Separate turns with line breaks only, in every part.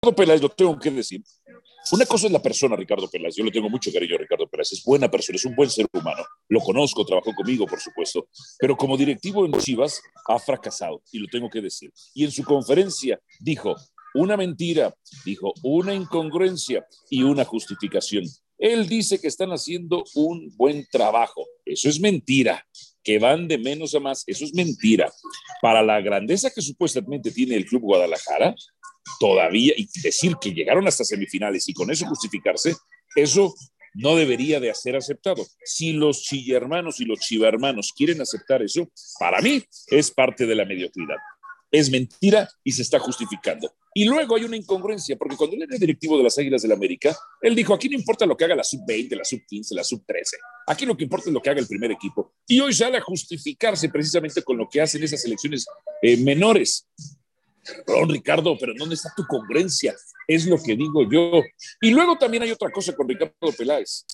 Peláez, lo tengo que decir. Una cosa es la persona, Ricardo Peláez. Yo le tengo mucho cariño a Ricardo Peláez. Es buena persona, es un buen ser humano. Lo conozco, trabajó conmigo, por supuesto. Pero como directivo en Chivas ha fracasado, y lo tengo que decir. Y en su conferencia dijo una mentira, dijo una incongruencia y una justificación. Él dice que están haciendo un buen trabajo. Eso es mentira. Que van de menos a más. Eso es mentira. Para la grandeza que supuestamente tiene el Club Guadalajara, todavía, y decir que llegaron hasta semifinales y con eso justificarse, eso no debería de ser aceptado. Si los chillermanos y los chivermanos quieren aceptar eso, para mí es parte de la mediocridad. Es mentira y se está justificando. Y luego hay una incongruencia, porque cuando él era directivo de las Águilas del la América, él dijo, aquí no importa lo que haga la sub-20, la sub-15, la sub-13, aquí lo que importa es lo que haga el primer equipo. Y hoy sale a justificarse precisamente con lo que hacen esas elecciones eh, menores. Perdón, Ricardo, pero ¿dónde está tu congruencia? Es lo que digo yo. Y luego también hay otra cosa con Ricardo Peláez.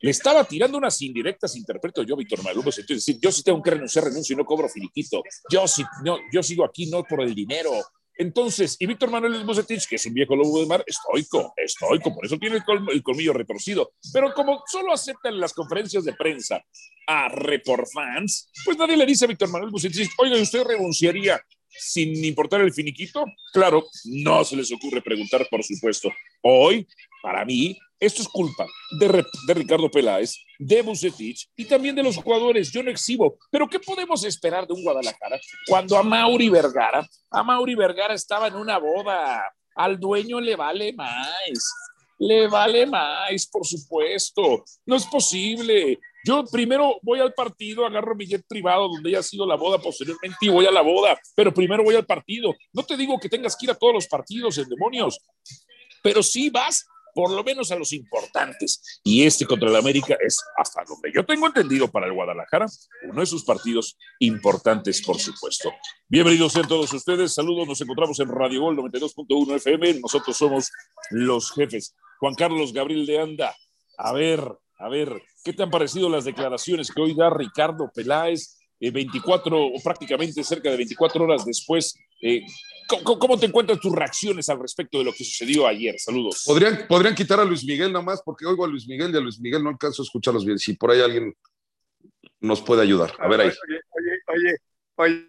Le estaba tirando unas indirectas, interpreto yo, Víctor Manuel Es decir, yo sí tengo que renunciar, renuncio y no cobro finiquito. Yo sí, no, yo sigo aquí no por el dinero. Entonces, y Víctor Manuel Bucetich, que es un viejo lobo de mar, estoico, estoico, por eso tiene el, colmillo retorcido. Pero como solo aceptan las conferencias de prensa a report fans, pues nadie le dice a Víctor Manuel Bucetich, oiga, ¿usted renunciaría sin importar el finiquito? Claro, no se les ocurre preguntar, por supuesto. Hoy, para mí, esto es culpa de, Ricardo Peláez, de Bucetich y también de los jugadores. Yo no exhibo. Pero ¿qué podemos esperar de un Guadalajara cuando a Mauri Vergara, a Mauri Vergara estaba en una boda? Al dueño le vale más. Le vale más, por supuesto. No es posible. Yo primero voy al partido, agarro mi jet privado donde haya sido la boda posteriormente y voy a la boda, pero primero voy al partido. No te digo que tengas que ir a todos los partidos, en demonios, pero sí vas por lo menos a los importantes. Y este contra el América es, hasta donde yo tengo entendido para el Guadalajara, uno de sus partidos importantes, por supuesto. Bienvenidos a todos ustedes. Saludos, nos encontramos en Radio Gol 92.1 FM. Nosotros somos los jefes. Juan Carlos Gabriel de Anda. A ver, a ver, ¿qué te han parecido las declaraciones que hoy da Ricardo Peláez? 24 eh, o prácticamente cerca de 24 horas después. Eh, ¿cómo, te encuentras tus reacciones al respecto de lo que sucedió ayer? Saludos.
Podrían, podrían quitar a Luis Miguel nada más porque oigo a Luis Miguel y a Luis Miguel no alcanzo a escucharlos bien. Si por ahí alguien nos puede ayudar. A ver ahí.
Oye, oye, oye,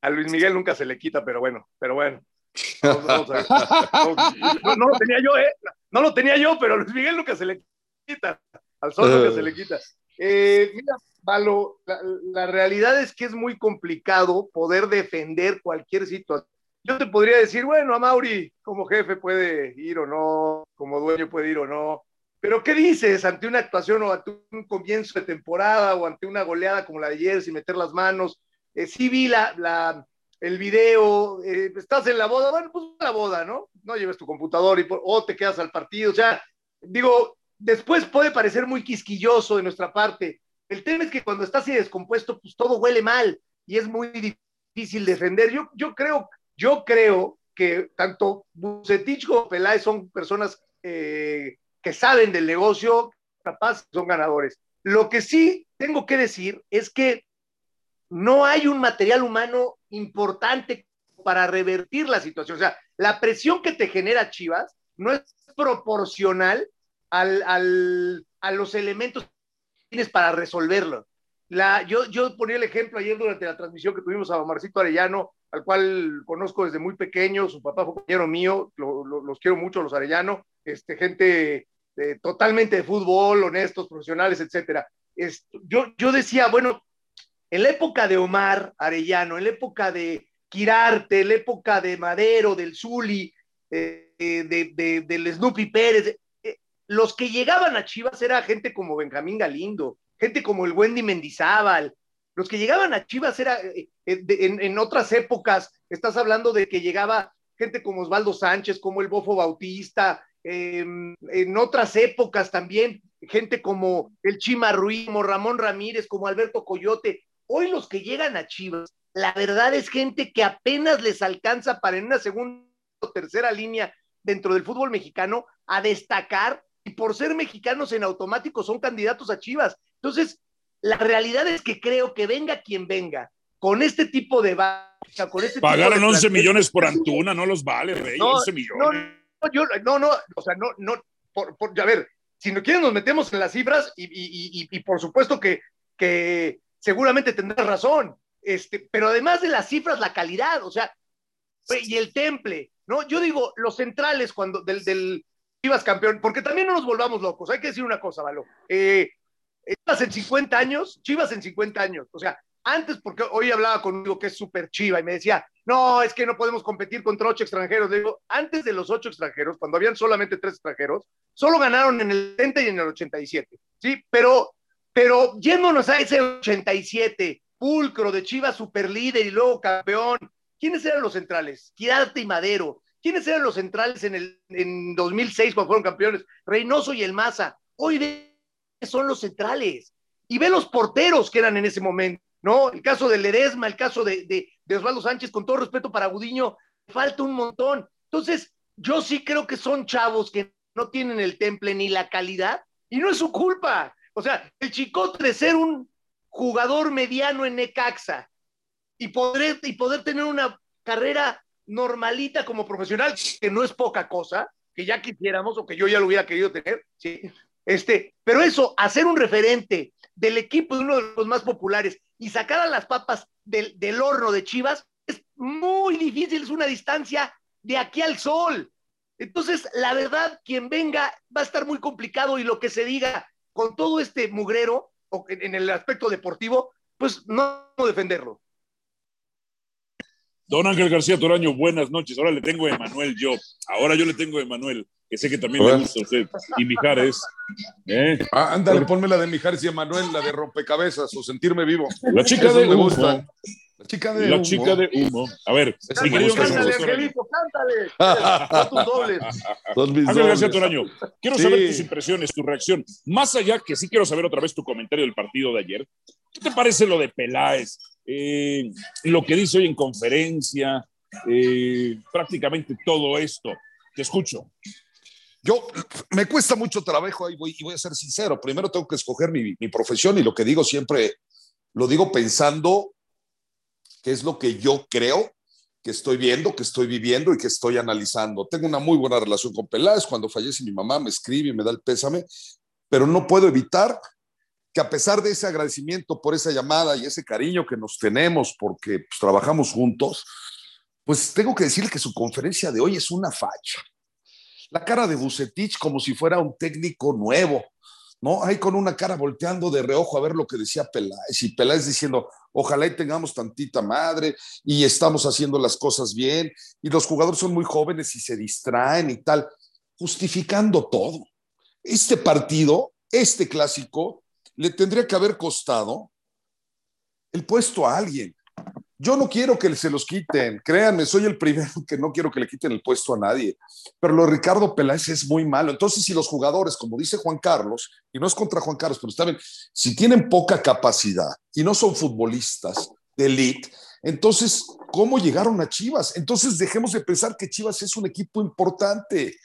a Luis Miguel nunca se le quita, pero bueno, pero bueno. no, no, lo tenía yo, ¿eh? No lo tenía yo, pero a Luis Miguel nunca se le quita al sol que se le eh. quita. Eh, mira, Valo, la, realidad es que es muy complicado poder defender cualquier situación. Yo te podría decir, bueno, a Mauri como jefe puede ir o no, como dueño puede ir o no, pero ¿qué dices ante una actuación o ante un comienzo de temporada o ante una goleada como la de ayer sin meter las manos? Eh, sí vi la, la el video, estás en la boda, bueno, pues la boda, ¿no? No lleves tu computador y o te quedas al partido, o sea, digo, después puede parecer muy quisquilloso de nuestra parte. El tema es que cuando está así descompuesto, pues todo huele mal y es muy difícil defender. Yo, yo creo, yo creo que tanto Bucetich como Peláez son personas eh, que saben del negocio, capaz son ganadores. Lo que sí tengo que decir es que no hay un material humano importante para revertir la situación. O sea, la presión que te genera Chivas no es proporcional al, a los elementos que tienes para resolverlo. La, yo, yo ponía el ejemplo ayer durante la transmisión que tuvimos a Marcito Arellano, al cual conozco desde muy pequeño, su papá fue compañero mío, los quiero mucho, los Arellano, este, gente totalmente de fútbol, honestos, profesionales, etcétera. yo, yo decía, bueno, en la época de Omar Arellano, en la época de Quirarte, en la época de Madero, del Zuli, eh, de, de, del Snoopy Pérez, los que llegaban a Chivas era gente como Benjamín Galindo, gente como el Wendy Mendizábal. Los que llegaban a Chivas era eh, eh, en, otras épocas, estás hablando de que llegaba gente como Osvaldo Sánchez, como el Bofo Bautista, em, en otras épocas también, gente como el Chima Ruiz, como Ramón Ramírez, como Alberto Coyote. Hoy los que llegan a Chivas, la verdad es gente que apenas les alcanza para en una segunda o tercera línea dentro del fútbol mexicano a destacar y por ser mexicanos en automático son candidatos a Chivas. Entonces, la realidad es que creo que venga quien venga, con este tipo de
con este Pagaron 11 millones por Antuna, no los vale, Rey, 11 millones.
yo, no, no, o sea, no, no, por, por, a ver, si no quieren nos metemos en las cifras y, y, y, y por supuesto que, que seguramente tendrás razón, este, pero además de las cifras, la calidad, o sea, y el temple, ¿no? Yo digo, los centrales cuando del, del Chivas campeón, porque también no nos volvamos locos, hay que decir una cosa, Valo. Eh, Chivas en 50 años, Chivas en 50 años, o sea, antes, porque hoy hablaba conmigo que es súper chiva y me decía, no, es que no podemos competir contra ocho extranjeros. Le digo, antes de los ocho extranjeros, cuando habían solamente tres extranjeros, solo ganaron en el 70 y en el 87, ¿sí? Pero, pero yéndonos a ese 87, pulcro de Chivas super líder y luego campeón, ¿quiénes eran los centrales? Quirarte y Madero. ¿Quiénes eran los centrales en el en 2006 cuando fueron campeones? Reynoso y el Maza. Hoy son los centrales. Y ve los porteros que eran en ese momento. ¿no? El caso de Ledesma, el caso de, de, de Osvaldo Sánchez, con todo respeto para Gudiño, falta un montón. Entonces, yo sí creo que son chavos que no tienen el temple ni la calidad, y no es su culpa. O sea, el chicote de ser un jugador mediano en Necaxa y poder, y poder tener una carrera normalita como profesional, que no es poca cosa, que ya quisiéramos o que yo ya lo hubiera querido tener, ¿sí? Este, pero eso, hacer un referente del equipo de uno de los más populares y sacar a las papas del, del horno de Chivas es muy difícil, es una distancia de aquí al sol. Entonces, la verdad, quien venga va a estar muy complicado y lo que se diga con todo este mugrero en el aspecto deportivo, pues no defenderlo.
Don Ángel García Toraño, buenas noches. Ahora le tengo a Emanuel yo. Ahora yo le tengo a Emanuel, que sé que también le gusta a usted. Y Mijares. ¿eh?
Ah, ándale, ponme la de Mijares y Emanuel, la de rompecabezas o sentirme vivo.
La chica
Eso
de
me
humo.
gusta. La chica de
La
humo.
chica de humo. A ver, Ángel
Cántale. Angelito, cántale. Tus dobles.
Son mis
Ángel García. Toraño, quiero
Sí.
saber tus impresiones, tu reacción. Más allá que sí quiero saber otra vez tu comentario del partido de ayer. ¿Qué te parece lo de Peláez? Eh, lo que dice hoy en conferencia, eh, prácticamente todo esto. Te escucho.
Yo me cuesta mucho trabajo ahí voy, y voy a ser sincero. Primero tengo que escoger mi, mi profesión y lo que digo siempre lo digo pensando qué es lo que yo creo que estoy viendo, que estoy viviendo y que estoy analizando. Tengo una muy buena relación con Peláez. Cuando fallece mi mamá me escribe y me da el pésame, pero no puedo evitar que a pesar de ese agradecimiento por esa llamada y ese cariño que nos tenemos porque pues, trabajamos juntos, pues tengo que decirle que su conferencia de hoy es una facha la cara de Bucetich como si fuera un técnico nuevo, ¿no? Ahí con una cara volteando de reojo a ver lo que decía Peláez y Peláez diciendo, ojalá y tengamos tantita madre y estamos haciendo las cosas bien y los jugadores son muy jóvenes y se distraen y tal, justificando todo. Este partido, este clásico, le tendría que haber costado el puesto a alguien. Yo no quiero que se los quiten, créanme, soy el primero que no quiero que le quiten el puesto a nadie, pero lo de Ricardo Peláez es muy malo. Entonces, si los jugadores, como dice Juan Carlos, y no es contra Juan Carlos, pero está bien, si tienen poca capacidad y no son futbolistas de elite, entonces, ¿cómo llegaron a Chivas? Entonces, dejemos de pensar que Chivas es un equipo importante.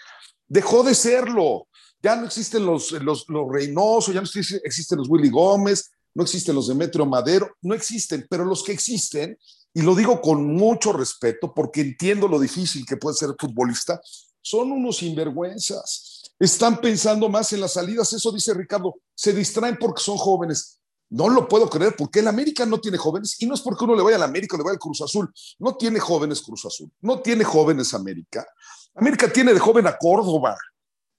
Dejó de serlo. Ya no existen los, los, Reynoso, ya no existen, existen los Willy Gómez, no existen los Demetrio Madero, no existen, pero los que existen, y lo digo con mucho respeto porque entiendo lo difícil que puede ser futbolista, son unos sinvergüenzas. Están pensando más en las salidas, eso dice Ricardo, se distraen porque son jóvenes. No lo puedo creer porque el América no tiene jóvenes y no es porque uno le vaya al América o le vaya al Cruz Azul. No tiene jóvenes Cruz Azul, no tiene jóvenes América. América tiene de joven a Córdoba,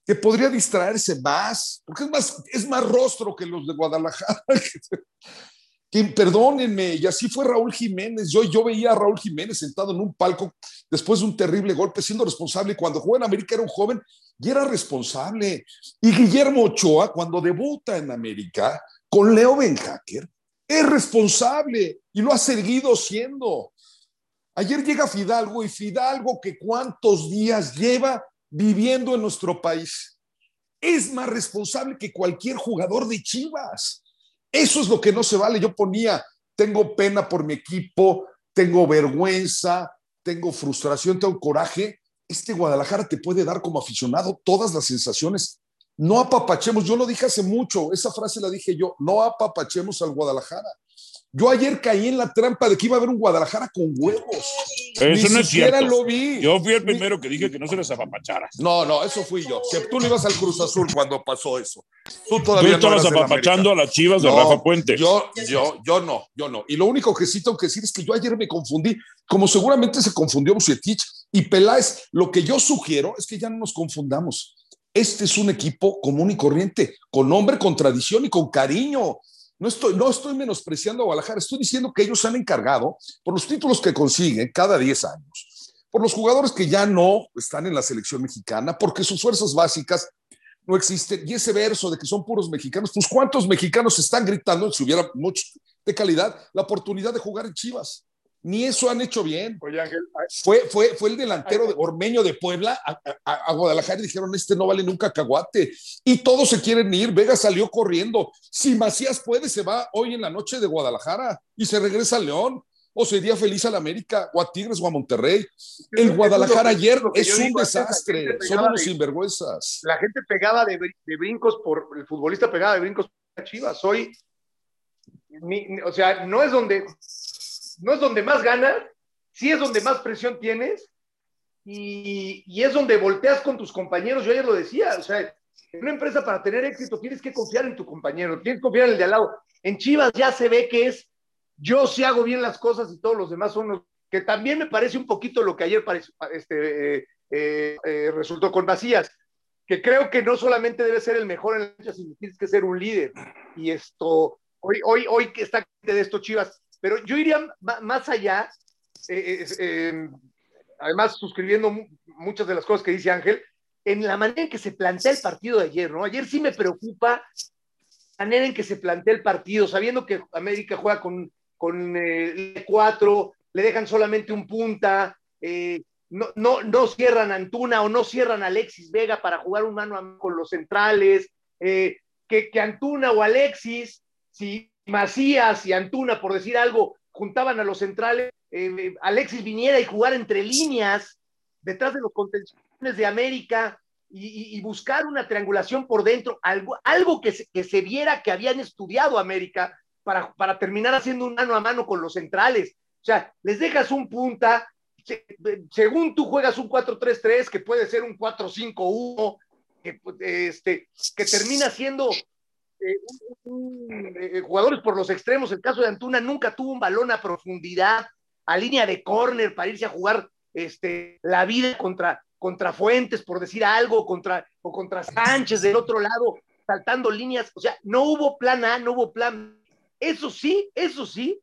que podría distraerse más, porque es más, es más rostro que los de Guadalajara. perdónenme, y así fue Raúl Jiménez. Yo, yo veía a Raúl Jiménez sentado en un palco después de un terrible golpe, siendo responsable. Cuando jugó en América era un joven y era responsable. Y Guillermo Ochoa, cuando debuta en América con Leo Benhacker, es responsable y lo ha seguido siendo. Ayer llega Fidalgo y Fidalgo, que cuántos días lleva viviendo en nuestro país, es más responsable que cualquier jugador de Chivas. Eso es lo que no se vale. Yo ponía, tengo pena por mi equipo, tengo vergüenza, tengo frustración, tengo coraje. Este Guadalajara te puede dar como aficionado todas las sensaciones. No apapachemos, yo lo dije hace mucho, esa frase la dije yo, no apapachemos al Guadalajara. Yo ayer caí en la trampa de que iba a haber un Guadalajara con huevos.
Eso
Ni
no es
siquiera
cierto.
lo vi.
Yo fui el primero que dije que no se les apapachara.
No, no, eso fui yo. Que tú le ibas al Cruz Azul cuando pasó eso. Tú
Tú
todavía no
estabas apapachando a las chivas de
No,
Rafa Puente.
Yo, yo, yo no, yo no. Y lo único que sí tengo que decir es que yo ayer me confundí, como seguramente se confundió Bucetich y Peláez. Lo que yo sugiero es que ya no nos confundamos. Este es un equipo común y corriente, con nombre, con tradición y con cariño. No estoy, no estoy menospreciando a Guadalajara, estoy diciendo que ellos se han encargado por los títulos que consiguen cada 10 años, por los jugadores que ya no están en la selección mexicana, porque sus fuerzas básicas no existen. Y ese verso de que son puros mexicanos, pues ¿cuántos mexicanos están gritando, si hubiera muchos de calidad, la oportunidad de jugar en Chivas? Ni eso han hecho bien.
Oye, Ángel,
Fue, fue, fue el delantero de Ormeño de Puebla a, a- a Guadalajara y dijeron, este no vale nunca caguate. Y todos se quieren ir. Vega salió corriendo. Si Macías puede, se va hoy en la noche de Guadalajara y se regresa a León. O sería feliz a la América, o a Tigres, o a Monterrey. El Guadalajara ayer es un
digo,
desastre. Son unos
de-
sinvergüenzas.
la gente pegaba de, brin- de brincos por el futbolista pegaba de brincos por Chivas. Hoy, mi- o sea, no es donde no es donde más ganas, sí es donde más presión tienes y, y es donde volteas con tus compañeros. Yo ayer lo decía, o sea, en una empresa para tener éxito tienes que confiar en tu compañero, tienes que confiar en el de al lado. En Chivas ya se ve que es yo sí hago bien las cosas y todos los demás son los que también me parece un poquito lo que ayer parece- este, eh, eh, eh, resultó con Macías que creo que no solamente debe ser el mejor en la cancha, sino tienes que ser un líder. Y esto, hoy, hoy, hoy que está de estos Chivas, pero yo iría más allá, eh, eh, eh, además suscribiendo mu- muchas de las cosas que dice Ángel, en la manera en que se plantea el partido de ayer, ¿no? Ayer sí me preocupa la manera en que se plantea el partido, sabiendo que América juega con, con eh, cuatro, le dejan solamente un punta, eh, no, no, no cierran Antuna o no cierran a Alexis Vega para jugar un mano a mano con los centrales, que, que Antuna o Alexis, si Macías y Antuna, por decir algo, juntaban a los centrales, eh, Alexis viniera y jugar entre líneas, detrás de los contenciones de América, y, buscar una triangulación por dentro, algo, algo que, se, que se viera que habían estudiado América para, para terminar haciendo un mano a mano con los centrales. O sea, les dejas un punta, se- según tú juegas un 4-3-3, que puede ser un 4-5-1, que, este, que termina siendo eh, un- un- eh, jugadores por los extremos. El caso de Antuna nunca tuvo un balón a profundidad, a línea de córner para irse a jugar este, la vida contra, contra Fuentes, por decir algo, contra, o contra Sánchez del otro lado, saltando líneas. O sea, no hubo plan A, no hubo plan B. Eso sí, eso sí,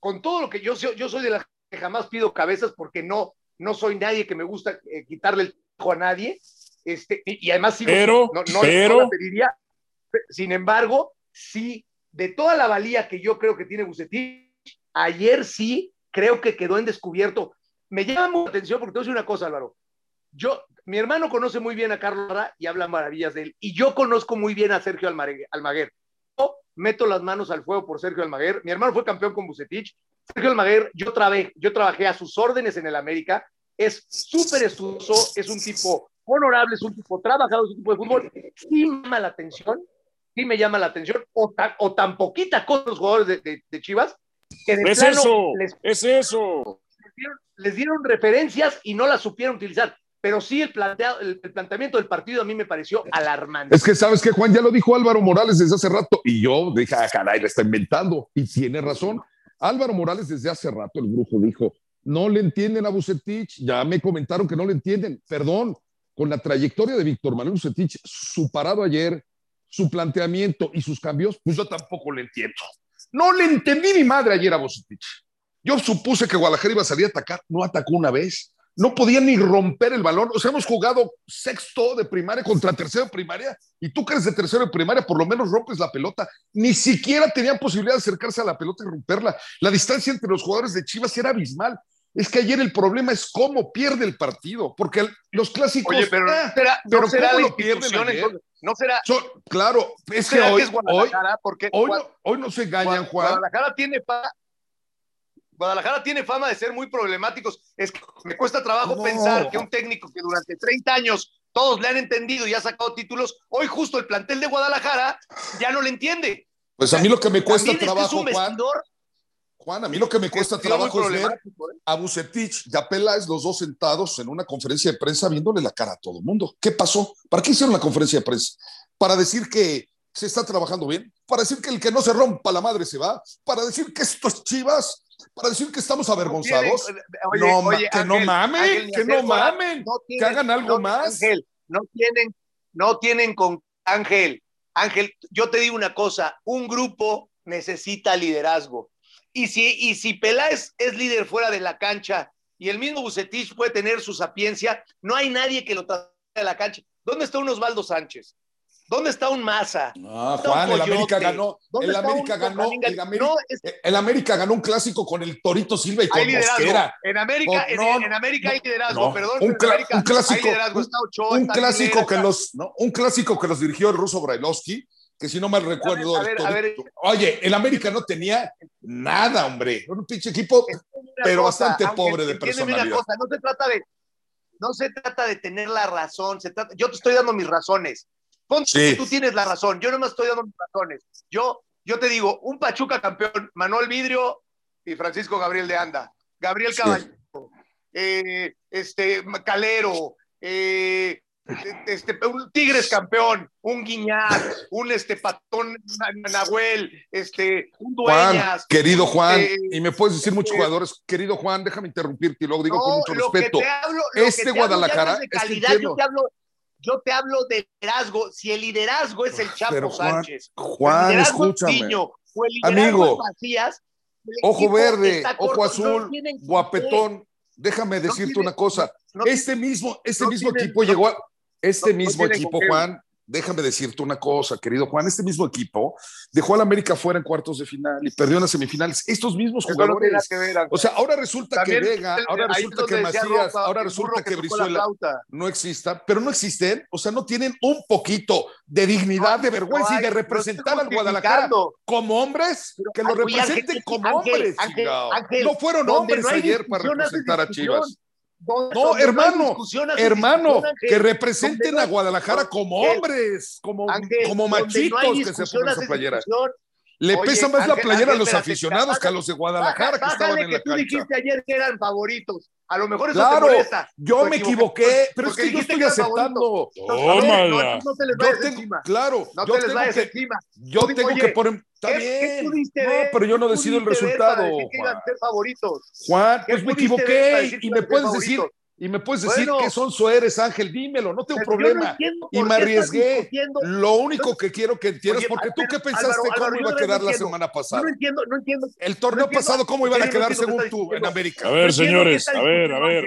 con todo lo que yo, soy- yo soy de las que jamás pido cabezas porque no, no soy nadie que me gusta eh, quitarle el a nadie. Este, y, y además sigo-
Pero,
no, no-
pero-
no la pediría. Sin embargo, sí, de toda la valía que yo creo que tiene Bucetich, ayer sí creo que quedó en descubierto. Me llama mucho la atención porque te voy a decir una cosa, Álvaro. Yo, mi hermano conoce muy bien a Carlos Lara y habla maravillas de él. Y yo conozco muy bien a Sergio Almague- Almaguer. Yo meto las manos al fuego por Sergio Almaguer. Mi hermano fue campeón con Bucetich. Sergio Almaguer, yo, trabajé, yo trabajé a sus órdenes en el América. Es súper estudioso, es un tipo honorable, es un tipo trabajador, es un tipo de fútbol. Sí llama la atención, sí me llama la atención, o tan, o tan poquita cosa los jugadores de, de- de Chivas, que de
Es
plano
eso,
les
es eso.
les dieron, les dieron referencias y no las supieron utilizar. Pero sí, el, planteado, el, el planteamiento del partido a mí me pareció alarmante.
Es que sabes que Juan ya lo dijo Álvaro Morales desde hace rato y yo dije, ah, caray, le está inventando y tiene razón. Álvaro Morales desde hace rato, el brujo dijo, no le entienden a Bucetich, ya me comentaron que no le entienden, perdón, con la trayectoria de Víctor Manuel Bucetich, su parado ayer, su planteamiento y sus cambios, pues yo tampoco le entiendo. No le entendí mi madre ayer a Bucetich. Yo supuse que Guadalajara iba a salir a atacar, no atacó una vez, no podía ni romper el balón. O sea, hemos jugado sexto de primaria contra tercero de primaria y tú que eres de tercero de primaria, por lo menos rompes la pelota. Ni siquiera tenían posibilidad de acercarse a la pelota y romperla. La distancia entre los jugadores de Chivas era abismal. Es que ayer el problema es cómo pierde el partido, porque los clásicos.
Oye, pero
ah,
será, no
pero
será
¿cómo lo pierden ayer?
no será,
claro, es que hoy, hoy,
porque
no, hoy no se engañan, Juan.
Guadalajara tiene fama, Guadalajara tiene fama de ser muy problemáticos. Es que me cuesta trabajo
No.
pensar que un técnico que durante 30 años todos le han entendido y ha sacado títulos, hoy justo el plantel de Guadalajara ya no le entiende.
Pues a mí lo que me cuesta
También es que
trabajo,
es un
Juan.
vestidor
Juan, a mí lo que me cuesta trabajo es ver
¿eh?
a Bucetich y a Peláez, los dos sentados en una conferencia de prensa viéndole la cara a todo el mundo. ¿Qué pasó? ¿Para qué hicieron la conferencia de prensa? ¿Para decir que se está trabajando bien? ¿Para decir que el que no se rompa la madre se va? ¿Para decir que esto es chivas? ¿Para decir que estamos avergonzados?
Oye,
no,
oye,
que no mamen,
Ángel,
que no mamen,
No
que hagan algo
no,
más.
Ángel, no tienen, no tienen con Ángel. Ángel, yo te digo una cosa, un grupo necesita liderazgo. Y si, y si Peláez es líder fuera de la cancha y el mismo Bucetich puede tener su sapiencia, no hay nadie que lo traiga a la cancha. ¿Dónde está un Osvaldo Sánchez? ¿Dónde está un Maza?
Ah, Juan, el América ganó,
¿Dónde
el América ganó, el América,
No, es-
el América ganó un clásico con el Torito Silva y con. Mosquera.
En América,
No,
en, América hay liderazgo,
no.
perdón.
Un un clásico,
Hay liderazgo, está Ochoa,
un
está
clásico que los, ¿no? un clásico que los dirigió el ruso Brailovsky, que si no mal recuerdo,
a ver, a ver.
Oye, el América no tenía nada, hombre, era un pinche equipo, pero
cosa,
bastante pobre de
una
personalidad.
cosa, no se trata de no se trata de tener la razón, se trata, yo te estoy dando mis razones. Ponte
Sí.
que tú tienes la razón, yo no me estoy dando mis razones. Yo yo te digo, un Pachuca campeón, Manuel Vidrio y Francisco Gabriel de Anda, Gabriel
Sí.
Caballero, eh, este Calero, eh, este, un Tigres campeón, un Guiñac, un este Patón Nahuel, este, un
Juan,
Dueñas.
querido Juan,
eh,
y me puedes decir muchos
eh,
jugadores, querido Juan, déjame interrumpirte y luego digo con mucho respeto.
hablo-
Este
hablo
Guadalajara,
de calidad, yo te hablo, yo te hablo de liderazgo. Si el liderazgo es el Chapo
Pero, Juan,
Sánchez,
Juan,
el liderazgo
escúchame.
es Niño, o el
Amigo,
es Macías, el
Ojo verde, ojo azul,
no
guapetón. Déjame
No
decirte
tiene-
una cosa. Este mismo, este mismo equipo llegó a. Este
no-
mismo equipo. Juan, déjame decirte una cosa, querido Juan. Este mismo equipo dejó al América fuera en cuartos de final y perdió en las semifinales. Estos mismos
Eso
jugadores.
que ver.
O sea, ahora resulta
También,
que Vega,
el-
ahora resulta que Macías, ahora resulta que Brizuela no existan, pero no existen, o sea, no tienen un poquito de dignidad, de vergüenza
No
y de representar al Guadalajara como hombres,
Pero,
que lo representen
Ángel,
como
Ángel,
hombres.
Ángel,
no fueron hombres ayer para representar a. Chivas. No, hermano, Hermano, que representen a Guadalajara como hombres, como,
Ángel,
como machitos
no
que se ponen
haces
playera. Le
Oye,
pesa más la
Ángel,
playera a los
espérate,
aficionados que a los de Guadalajara que
Baja-
estaban
bájale
en
que
la
tú
cancha.
dijiste ayer que eran favoritos. A lo mejor eso
Claro,
te molesta.
yo me equivoqué, pero es que yo estoy
que
aceptando.
Tómala.
No, no te les
Yo
vayas
tengo,
encima.
claro,
No
yo
te les
tengo
vayas
que,
encima.
yo
Oye,
tengo que poner, está
¿Qué,
bien, no, pero yo no
¿Qué
decido el resultado, Juan. pues me equivoqué y me puedes decir,
favoritos?
Y me puedes decir
Bueno.
que sonso eres, Ángel, dímelo, no tengo
no
problema. y me arriesgué. Lo único que quiero que entiendas, porque tú qué pensaste
Álvaro,
cómo
Álvaro,
iba a quedar
no
la semana pasada.
no entiendo, no entiendo.
El torneo
no entiendo-
pasado, ¿cómo iban a quedar según tú en América?
A ver, señores, a ver, a ver.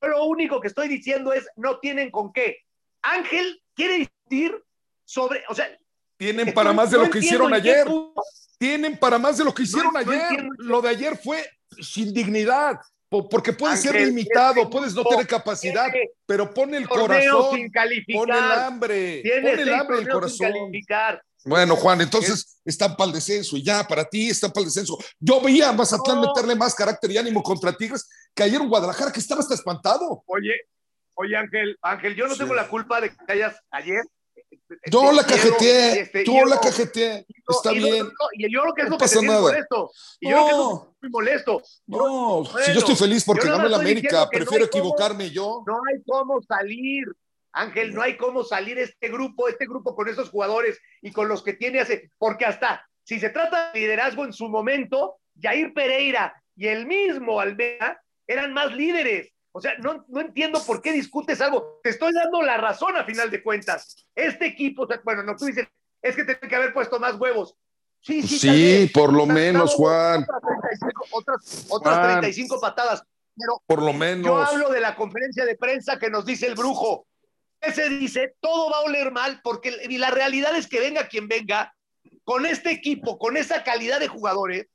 Lo único que estoy diciendo es, no tienen con qué. Ángel quiere discutir sobre, o sea,
Tienen para más de lo que hicieron ayer. Tienen para más de lo que hicieron ayer. Lo de ayer fue sin dignidad, porque puedes ser limitado,
este
puedes no tener capacidad, pero pon el corazón,
sin
pon el hambre,
Tiene
pon el hambre el corazón. Bueno, Juan, entonces están para el descenso y ya, para ti están para el descenso. Yo veía a Mazatlán
No.
meterle más carácter y ánimo contra Tigres que ayer en Guadalajara, que estaba hasta espantado.
Oye, oye Ángel, Ángel, yo no
Sí.
tengo la culpa de que hayas ayer.
Yo
este,
la cajeteé,
este,
la cajeteé,
No,
está
y
bien.
no, y yo creo que es
No
lo que
pasa nada.
molesto. Y yo creo que muy molesto.
No, si yo estoy feliz porque ganó
estoy
América,
no
prefiero
cómo-
equivocarme yo.
no hay cómo salir. Ángel, no hay cómo salir este grupo, este grupo con esos jugadores y con los que tiene hace, porque hasta si se trata de liderazgo en su momento, Jair Pereira y el mismo Almeida eran más líderes. O sea, no, no entiendo por qué discutes algo. Te estoy dando la razón a final de cuentas. Este equipo, o sea, bueno, no, tú dices, es que tiene que haber puesto más huevos. Sí, sí,
Sí, por lo menos, Juan,
Otras 35, otras, otras
Juan.
35 patadas. Pero
por lo
yo
menos.
hablo de la conferencia de prensa que nos dice el brujo. Ese dice, todo va a oler mal, porque y la realidad es que venga quien venga, con este equipo, con esa calidad de jugadores,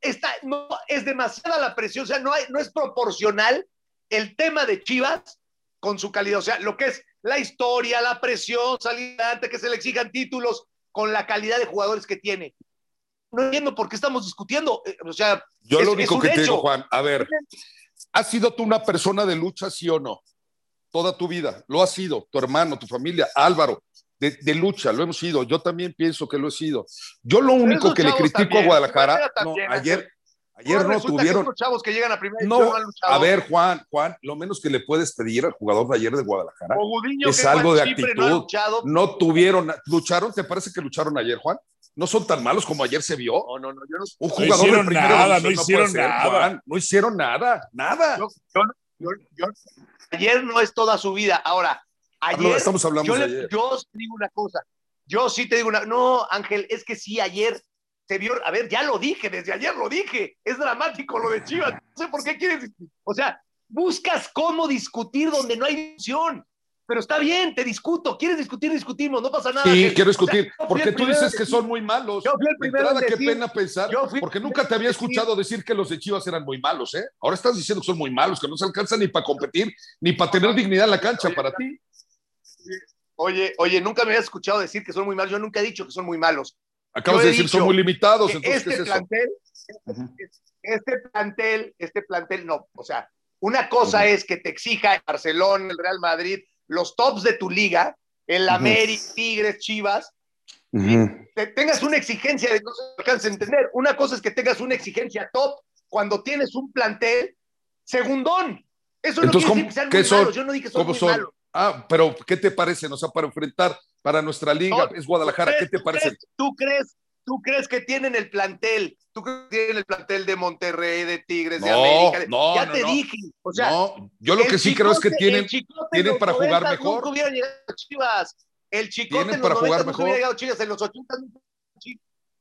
está, no, es demasiada la presión, o sea, no, hay, no es proporcional el tema de Chivas con su calidad, o sea, lo que es la historia, la presión, salir adelante, que se le exijan títulos con la calidad de jugadores que tiene. No entiendo por qué estamos discutiendo, eh, o sea,
Yo
es-
lo único que te digo, Juan, a ver, ¿has sido tú una persona de lucha, sí o no? Toda tu vida, lo has sido, tu hermano, tu familia, Álvaro, de, de lucha, lo hemos sido. Yo también pienso que lo he sido. Yo lo único que le critico
también,
a Guadalajara, no,
también,
ayer, no
resulta que
tuvieron.
unos chavos que llegan a primera
No,
han luchado.
a ver, Juan, Juan, lo menos que le puedes pedir al jugador de ayer de Guadalajara.
Gudiño,
es
que
algo de actitud.
No, ha luchado.
No tuvieron, lucharon, ¿te parece que lucharon ayer, Juan? No son tan malos como ayer se vio.
no, no, no, yo no
Un
No
jugador
hicieron
de primera
nada, no hicieron
ser,
nada.
Juan. No hicieron nada, nada.
Yo, yo, yo, yo- ayer no es toda su vida. Ahora,
Hablo-
ayer,
estamos hablando
yo, le-
ayer.
yo sí digo una cosa. Yo sí te digo una. No, Ángel, es que sí, ayer se vio. A ver, ya lo dije, desde ayer lo dije. Es dramático lo de Chivas. No sé por qué quieres. O sea, buscas cómo discutir donde no hay discusión. Pero está bien, te discuto. ¿Quieres discutir? Discutimos, no pasa nada.
Sí, quiero
O sea,
discutir, porque tú dices que son muy malos.
Yo fui el
De
primero
entrada,
en
qué pena pensar, porque nunca te había escuchado decir que los de Chivas eran muy malos, ¿eh? Ahora estás diciendo que son muy malos, que no se alcanzan ni para competir, ni para tener dignidad en la cancha
Oye,
para ti.
Oye, oye, nunca me habías escuchado decir que son muy malos. Yo nunca he dicho que son muy malos.
Acabas de decir son muy limitados, entonces, ¿qué
este
es eso?
plantel,
Ujú.
este plantel, este plantel, no, o sea, una cosa es que te exija el Barcelona, el Real Madrid, los tops de tu liga, el. América, Tigres, Chivas, te- tengas una exigencia de no se alcanza a entender. Una cosa es que tengas una exigencia top cuando tienes un plantel segundón. Eso no
Entonces,
quiere
¿cómo-
decir que sean
qué
muy
son?
malos. Yo no dije que son
¿Cómo
muy
son?
malos.
Ah, pero ¿qué te parece? O sea, para enfrentar para nuestra liga,
No,
es Guadalajara, ¿qué te
¿Tú
parece?
¿Tú crees, tú crees que tienen el plantel? ¿Tú crees que tienen el plantel de Monterrey, de Tigres, de
No,
América? de-
no,
ya
no,
te dije. O sea,
no, yo lo que sí creo es que tienen, tienen para jugar
90
mejor.
Nunca hubiera llegado a Chivas. El Chicote
Tienen
en
para jugar
90 nunca
mejor.
hubiera llegado a Chivas. En los 80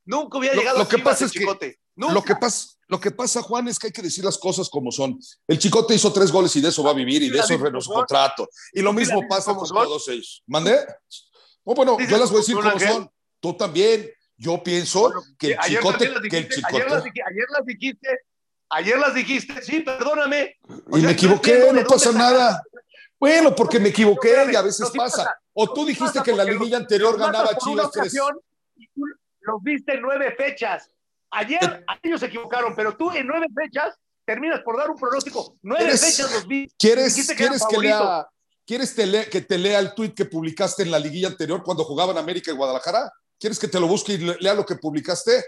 nunca, hubiera llegado
lo que
Chivas
pasa es que-
Chicote. Nunca.
Lo que, pasa, lo que pasa, Juan, es que hay que decir las cosas como son. El Chicote hizo tres goles y de eso va a vivir y de eso renovó su contrato. Y lo
¿Sí
mismo pasa con todos ellos. ¿Mandé? Oh, bueno, yo las voy a decir
como son, Ángel.
son. Tú también. Yo pienso que el
ayer
Chicote, que el
dijiste, ayer, las, ayer dijiste, ayer las dijiste, sí, perdóname. O
Y
sea,
me
no
equivoqué, no pasa nada. Bueno, porque me equivoqué y a veces
no,
pasa. O
No,
tú dijiste que en la liguilla anterior ganaba Chivas tres.
ocasión y tú los viste en nueve fechas. Ayer
Eh.
ellos se equivocaron, pero tú en nueve fechas terminas por dar un pronóstico. Nueve
¿Quieres-
fechas los vi.
¿Quieres,
que
¿quieres que, lea, ¿quieres te que te lea el tuit que publicaste en la liguilla anterior cuando jugaban América y Guadalajara? ¿Quieres que te lo busque y le- lea lo que publicaste?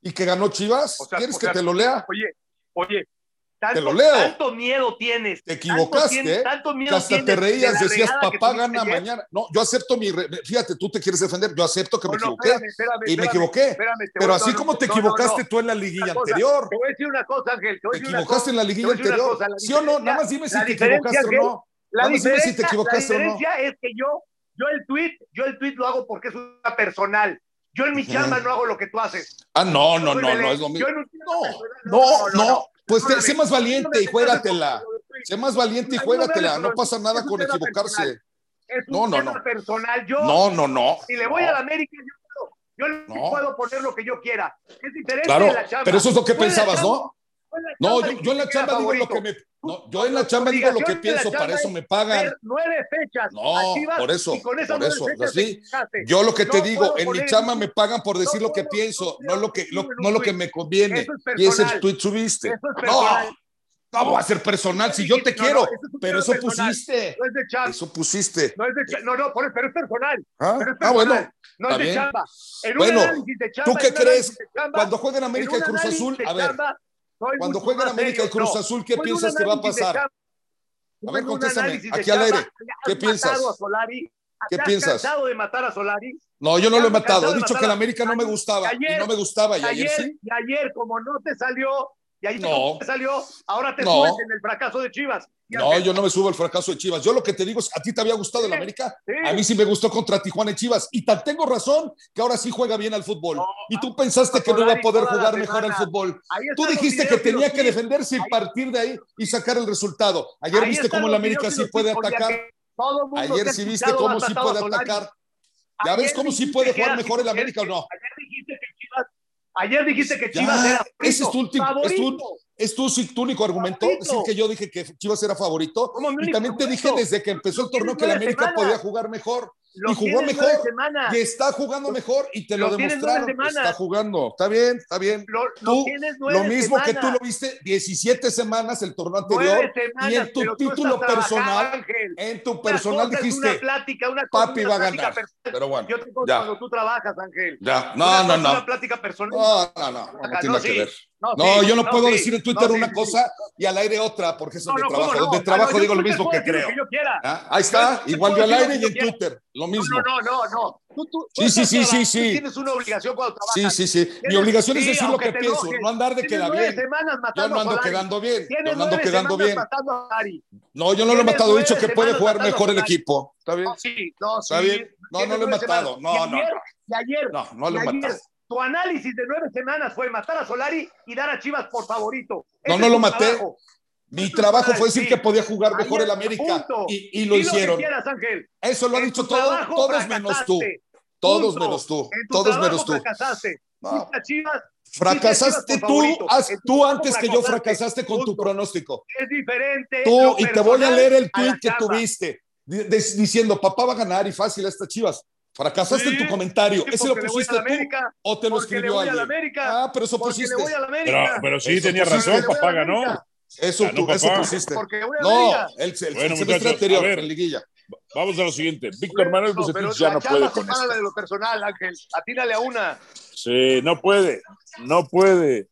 ¿Y que ganó Chivas?
O sea,
¿Quieres
o
que te lo lea?
Oye, oye. Tanto,
Te lo leo.
tanto miedo tienes.
Te
tanto
equivocaste,
tienes-. Tanto
Que
miedo
hasta
tienes
te reías, decías,
que
papá gana
ayer".
mañana. No, yo acepto mi... re- Fíjate, tú te quieres defender, yo acepto que me
No, no,
equivoqué.
espérame, espérame,
y me equivoqué.
espérame,
Pero así como te equivocaste
no.
tú en la liguilla
cosa,
anterior.
Te voy a decir una cosa, Ángel. Te,
Te equivocaste en la liguilla anterior.
cosa, la
¿Sí o no? Nada más dime si te equivocaste o no.
La
si te
diferencia,
equivocaste
la
o no.
diferencia es que yo, yo el tweet, yo el tweet lo hago porque es una personal. Yo en mi chamba no hago lo que tú haces.
Ah, no, no, no, no,
Belén.
es lo mismo. No, no, no. Pues sé más valiente y
No
juégatela. Sé más valiente y
No, no,
juégatela.
no, no,
No pasa nada con equivocarse.
Es un
No, no,
tema
no.
personal. Yo,
No, no, no.
si le voy
No.
a la América, yo yo
No.
puedo poner lo que yo quiera. Es diferente
Claro,
de la chamba.
pero eso es lo que pensabas, ¿no? No,
chamba
yo, yo en la chamba digo lo que me. No, yo en la chamba digo lo que pienso, para
chamba
eso
es
me pagan.
nueve fechas
No, por eso, por eso, así. Yo lo que te
No
digo, en mi chamba me pagan por decir
no
lo que pienso, no lo que, lo, no lo que me conviene.
Es
Y ese tweet subiste.
Es
No, no va a ser personal si yo te quiero,
es
pero eso
personal.
pusiste.
No es de chamba.
Eso pusiste.
No es de cha- no, no, por- pero es personal.
Ah,
Pero es
ah,
personal.
bueno.
No es de chamba. En
Bueno,
de chamba,
¿tú qué crees?
chamba,
Cuando jueguen
en
América y Cruz Azul, a ver,
chamba,
cuando jueguen
más
América y. Cruz
No.
Azul, ¿qué piensas que va a pasar? A ver, contéstame, aquí al aire.
¿Has
¿Qué piensas?
matado a Solari?
¿Qué
¿Te has
piensas?
de matar a Solari?
No, yo no lo he matado. He dicho que el América no me gustaba. y no me gustaba. Y ayer
ayer,
sí.
y ayer, como no te salió, y ayer
No.
te salió, ahora te
No.
subes en el fracaso de Chivas.
No, yo no me subo al fracaso de Chivas. Yo lo que te digo es, ¿a ti te había gustado el
Sí,
América?
sí.
A mí sí me gustó contra Tijuana y Chivas. Y tan tengo razón que ahora sí juega bien al fútbol.
No,
y tú pensaste que no iba a poder jugar mejor al fútbol.
ahí
Tú dijiste que tenía que defenderse y
Ahí-
partir de ahí y sacar el resultado. Ayer
Ahí
viste cómo el América sí puede atacar. Ayer sí viste cómo sí puede atacar. ¿Ya ves cómo sí puede jugar mejor el América o no?
Ayer dijiste que Chivas, ayer dijiste que
Ya,
Chivas era
ese es tu último- es tu-
favorito.
¿Es tu, sí, tu único argumento?
Favorito.
Decir que yo dije que Chivas era favorito. Y también te dije desde que empezó el torneo que el América podía jugar mejor.
Lo
y jugó mejor. Y está jugando mejor y te lo,
Lo
demostraron. Está jugando. Está bien, está bien.
Lo,
Tú, lo mismo que tú lo viste 17 semanas el torneo anterior.
Semanas,
y en tu título personal,
Ángel.
en tu personal dijiste,
una plática, una cosa
papi va a ganar.
personal.
Pero bueno,
Yo te cuando tú trabajas, Ángel.
Ya, no, no, no.
Una plática personal.
No, no, no, no, no tiene que ver. No, yo no, puedo decir en Twitter una cosa y al aire otra, porque eso es mi trabajo. Donde trabajo digo lo mismo que creo. ¿Ah? Ahí está, igual yo al aire y en Twitter, lo mismo.
No, no, no, no.
sí, sí, sí, sí, sí.
Tienes una obligación cuando trabajas.
Sí, sí, sí. Mi obligación es decir lo que pienso, no andar de quedar bien. Yo no ando quedando bien. Yo no ando quedando bien. No, yo no lo he matado. He dicho que puede jugar mejor el equipo. ¿Está bien?
Sí, no,
¿Está bien? No, no lo he matado. No, no.
Y ayer.
No, no lo he matado.
Tu análisis de nueve semanas fue matar a Solari y dar a Chivas por favorito.
No, no lo maté. Mi trabajo fue decir que podía jugar mejor el América y, lo hicieron. Eso lo han dicho todos, todos menos tú. Todos menos tú. Todos menos tú.
Fracasaste.
fracasaste tú, tú antes que yo fracasaste con tu pronóstico.
Es diferente.
Tú, y te voy a leer el tweet que tuviste diciendo, papá va a ganar y fácil a estas chivas. Fracasaste en tu comentario. ¿Ese lo pusiste tú o te lo escribió alguien? Ah, pero eso pusiste.
Pero, pero sí, tenía razón, papá ganó.
Eso, tú, eso pusiste.
no,
el, el, bueno, semestre anterior, ver, en liguilla.
Vamos a lo siguiente. Víctor Manuel Bucetich ya no puede con esto.
de lo personal, Ángel. Atínale a una.
Sí, no puede. No puede.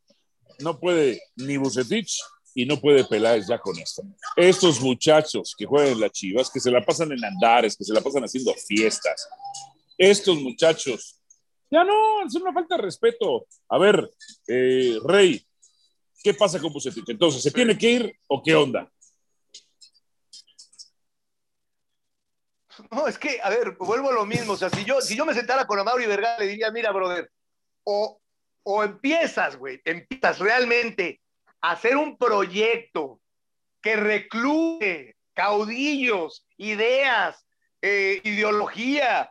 No puede ni Bucetich y no puede Peláez ya con esto. Estos muchachos que juegan en las Chivas, que se la pasan en andares, que se la pasan haciendo fiestas, estos muchachos. Ya no, es una falta de respeto. A ver, eh, Rey, ¿qué pasa con Bucetich? Entonces, ¿se tiene que ir o qué onda?
No, es que, a ver, vuelvo a lo mismo. O sea, si yo, si yo me sentara con Amaury Vergara, le diría, mira, brother, o, o empiezas, güey, empiezas realmente a hacer un proyecto que recluye caudillos, ideas, eh, ideología,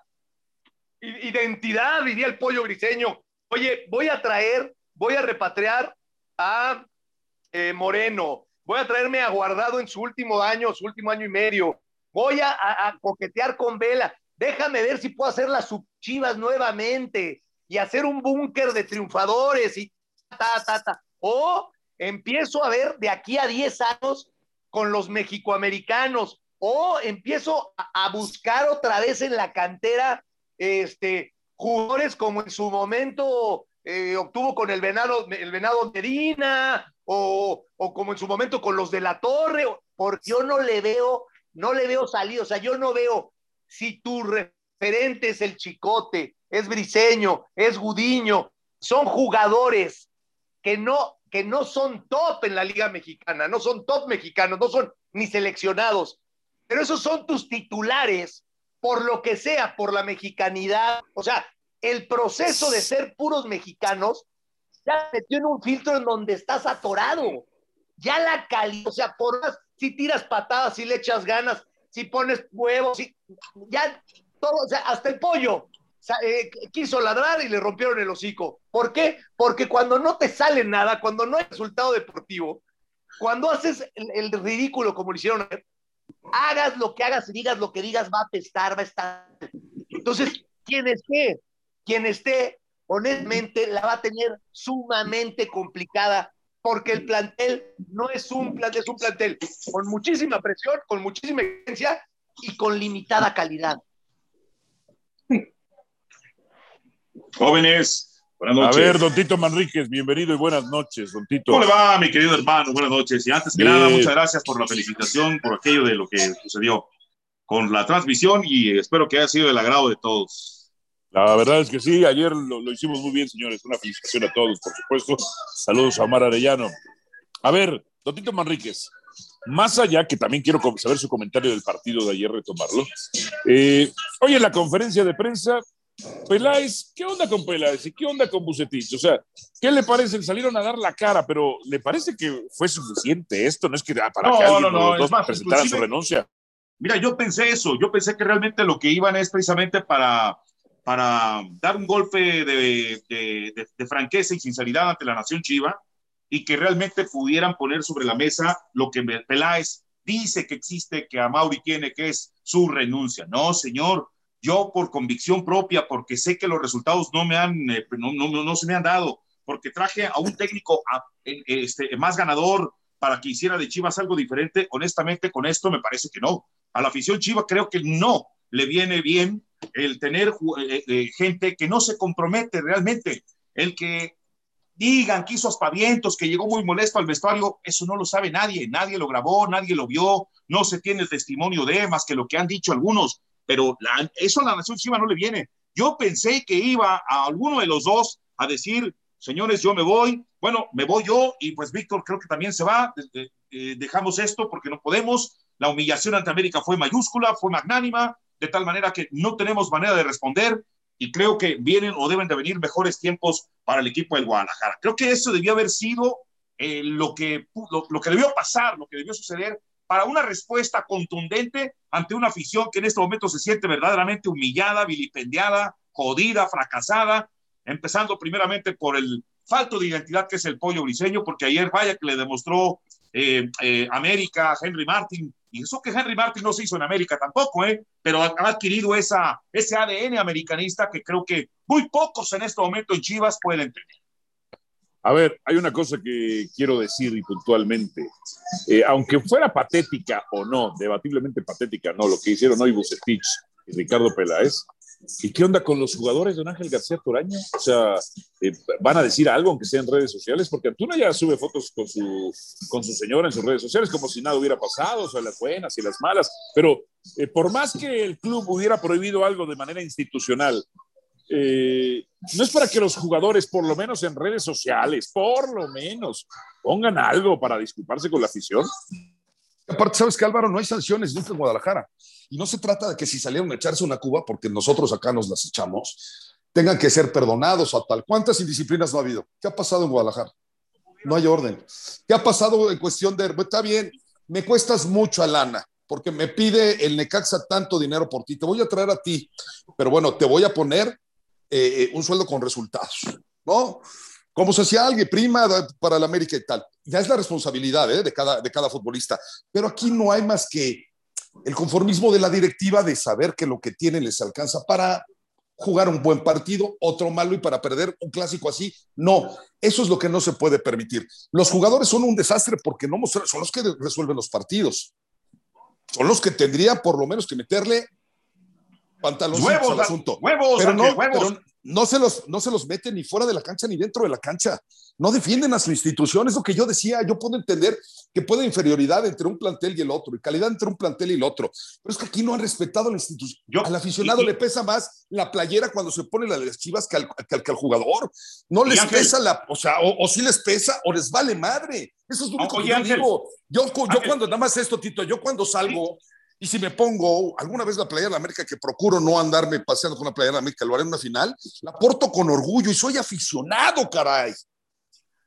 identidad, diría el pollo briseño. Oye, voy a traer, voy a repatriar a eh, Moreno, voy a traerme a Guardado en su último año, su último año y medio, voy a, coquetear con Vela, déjame ver si puedo hacer las subchivas nuevamente y hacer un búnker de triunfadores. O empiezo a ver de aquí a 10 años con los mexicoamericanos o empiezo a buscar otra vez en la cantera este, jugadores como en su momento eh, obtuvo con el Venado, el Venado Medina, o, o, como en su momento con los de la Torre, porque yo no le veo, no le veo salir, o sea, yo no veo si tu referente es el Chicote, es Briseño, es Gudiño, son jugadores que no, que no son top en la Liga Mexicana, no son top mexicanos, no son ni seleccionados, pero esos son tus titulares por lo que sea, por la mexicanidad, o sea, el proceso de ser puros mexicanos ya metió en un filtro en donde estás atorado. Ya la calidad, o sea, por más, si tiras patadas, si le echas ganas, si pones huevos, si, ya todo, o sea, hasta el pollo eh, quiso ladrar y le rompieron el hocico. ¿Por qué? Porque cuando no te sale nada, cuando no hay resultado deportivo, cuando haces el, el ridículo como lo hicieron hagas lo que hagas y digas lo que digas, va a testar, va a estar. Entonces, quien esté, quien esté, honestamente, la va a tener sumamente complicada porque el plantel no es un plantel, es un plantel con muchísima presión, con muchísima exigencia y con limitada calidad.
Jóvenes, Buenas noches. A ver, don Tito Manríquez, bienvenido y buenas noches, don Tito.
¿Cómo le va, mi querido hermano? Buenas noches. Y antes que nada, muchas gracias por la felicitación, por aquello de lo que sucedió con la transmisión y espero que haya sido del agrado de todos.
La verdad es que sí, ayer lo, hicimos muy bien, señores. Una felicitación a todos, por supuesto. Saludos a Omar Arellano. A ver, don Tito Manríquez, más allá, que también quiero saber su comentario del partido de ayer, retomarlo. Eh, hoy en la conferencia de prensa Peláez, ¿qué onda con Peláez y qué onda con Bucetich? O sea, ¿qué le parece? Salieron a dar la cara, pero ¿le parece que fue suficiente esto? No es que ah, para que alguien no, los dos presentara su renuncia.
Mira, yo pensé eso, yo pensé que realmente lo que iban es precisamente para, para dar un golpe de, de, de, franqueza y sinceridad ante la nación chiva y que realmente pudieran poner sobre la mesa lo que Peláez dice que existe, que a Mauri tiene, que es su renuncia. No, señor, yo por convicción propia, porque sé que los resultados no me han, eh, no, no, no, se me han dado, porque traje a un técnico este, más ganador para que hiciera de Chivas algo diferente, honestamente con esto me parece que no. A la afición Chiva creo que no le viene bien el tener eh, eh, gente que no se compromete realmente, el que digan que hizo aspavientos, que llegó muy molesto al vestuario, eso no lo sabe nadie, nadie lo grabó, nadie lo vio, no se tiene el testimonio de más que lo que han dicho algunos, pero eso a la Nación Chiva no le viene. Yo pensé que iba a alguno de los dos a decir, señores, yo me voy, bueno, me voy yo y pues Víctor creo que también se va, eh, dejamos esto porque no podemos, la humillación ante América fue mayúscula, fue magnánima, de tal manera que no tenemos manera de responder y creo que vienen o deben de venir mejores tiempos para el equipo del Guadalajara. Creo que eso debió haber sido eh, lo, que, lo, que debió pasar, lo que debió suceder para una respuesta contundente ante una afición que en este momento se siente verdaderamente humillada, vilipendiada, jodida, fracasada, empezando primeramente por el falto de identidad que es el pollo briseño, porque ayer vaya que le demostró eh, eh, América, Henry Martin, y eso que Henry Martin no se hizo en América tampoco, ¿eh? pero ha, adquirido esa, ese ADN americanista que creo que muy pocos en este momento en Chivas pueden tener.
A ver, hay una cosa que quiero decir y puntualmente. Eh, aunque fuera patética o no, debatiblemente patética, no, lo que hicieron hoy Bucetich y Ricardo Peláez, ¿Y qué onda con los jugadores de Don Ángel García Toraño? O sea, eh, ¿van a decir algo aunque sea en redes sociales? Porque Antuna ya sube fotos con su, con su señora en sus redes sociales como si nada hubiera pasado, o sea, las buenas y las malas. Pero eh, por más que el club hubiera prohibido algo de manera institucional, eh, no es para que los jugadores, por lo menos en redes sociales, por lo menos, pongan algo para disculparse con la afición.
Aparte, sabes que Álvaro, no hay sanciones nunca en Guadalajara. Y no se trata de que si salieron a echarse una cuba, porque nosotros acá nos las echamos, tengan que ser perdonados o tal. ¿Cuántas indisciplinas no ha habido? ¿Qué ha pasado en Guadalajara? No hay orden. ¿Qué ha pasado en cuestión de, está bien, me cuestas mucho a lana, porque me pide el Necaxa tanto dinero por ti, te voy a traer a ti, pero bueno, te voy a poner eh, eh, un sueldo con resultados, ¿no? como social y prima para la América y tal. Ya es la responsabilidad ¿eh? de, cada, de cada futbolista. Pero aquí no hay más que el conformismo de la directiva de saber que lo que tienen les alcanza para jugar un buen partido, otro malo y para perder un clásico así. No, eso es lo que no se puede permitir. Los jugadores son un desastre porque no son los que resuelven los partidos. Son los que tendría por lo menos que meterle pantalones al asunto.
Huevos,
pero no, huevos no se, los, no se los mete ni fuera de la cancha ni dentro de la cancha. No defienden a su institución. Es lo que yo decía. Yo puedo entender que puede inferioridad entre un plantel y el otro, y calidad entre un plantel y el otro. Pero es que aquí no han respetado la institución. al aficionado le pesa más la playera cuando se pone la de las chivas que al, que al, jugador. No les pesa la, o sea, o, si les pesa o les vale madre. Eso es lo único que yo digo. Yo, yo cuando, nada más esto, Tito, yo cuando salgo y si me pongo alguna vez la playera de América, que procuro no andarme paseando con una playera de América, lo haré en una final, la porto con orgullo y soy aficionado, caray.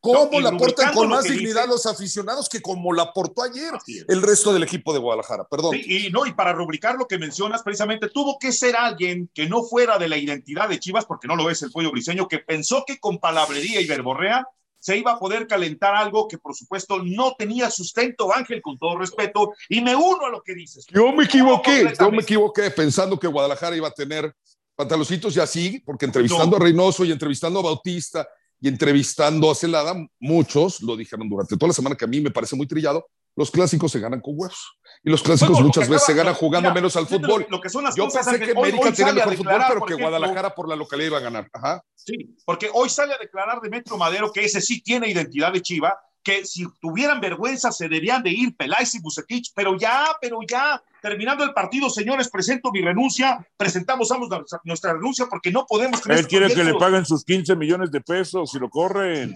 ¿Cómo la portan con más dignidad los aficionados que como la portó ayer el resto del equipo de Guadalajara? Perdón.
y no, y para rubricar lo que mencionas, precisamente tuvo que ser alguien que no fuera de la identidad de Chivas, porque no lo es el pollo briseño, que pensó que con palabrería y verborrea se iba a poder calentar algo que por supuesto no tenía sustento, Ángel, con todo respeto, y me uno a lo que dices.
Yo me equivoqué, yo me equivoqué pensando que Guadalajara iba a tener pantaloncitos y así, porque entrevistando a Reynoso y entrevistando a Bautista y entrevistando a Celada, muchos lo dijeron durante toda la semana que a mí me parece muy trillado, los clásicos se ganan con huevos. Y los clásicos muchas veces se ganan jugando menos al fútbol.
Lo que son las
Yo pensé que América tenía mejor fútbol, pero que Guadalajara por la localidad iba a ganar. Ajá.
Sí, porque hoy sale a declarar Metro Madero que ese sí tiene identidad de Chiva, que si tuvieran vergüenza se debían de ir Peláez y Bucetich, pero ya, pero ya, terminando el partido, señores, presento mi renuncia, presentamos nuestra renuncia porque no podemos...
Él quiere que le paguen sus 15 millones de pesos si lo corren.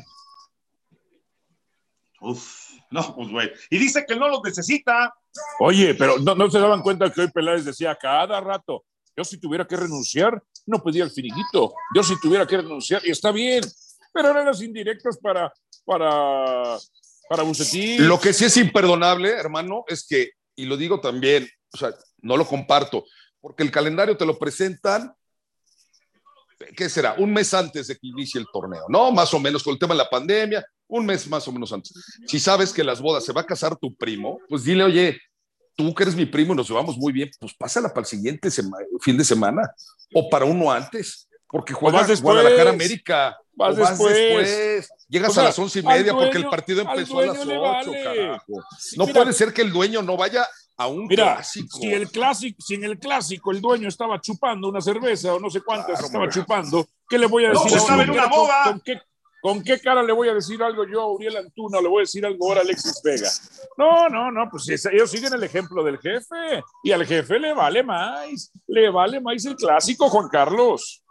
Uf. No, pues güey. Y dice que no los necesita.
Oye, pero no, se daban cuenta que hoy Peláez decía cada rato, yo si tuviera que renunciar, no pedía el finiguito. Yo si tuviera que renunciar, y está bien, pero eran las indirectas para, para, para Bucetín.
Lo que sí es imperdonable, hermano, es que, y lo digo también, o sea, no lo comparto, porque el calendario te lo presentan ¿qué será? Un mes antes de que inicie el torneo, ¿no? Más o menos con el tema de la pandemia, un mes más o menos antes. Si sabes que las bodas se va a casar tu primo, pues dile, oye, tú que eres mi primo y nos llevamos muy bien, pues pásala para el siguiente fin de semana o para uno antes, porque juegas después, Guadalajara América.
Vas, después.
Llegas a las once y media porque el partido empezó a las ocho, carajo. no puede ser que el dueño no vaya a un clásico.
Si, el clásico. si en el clásico el dueño estaba chupando una cerveza o no sé cuántas estaba chupando, ¿qué le voy a decir?
No, estaba en una boda.
¿Con qué ¿Con qué cara le voy a decir algo yo a Uriel Antuna o le voy a decir algo ahora a Alexis Vega? No, no, no, pues ellos siguen el ejemplo del jefe y al jefe le vale más, le vale más el clásico, Juan Carlos.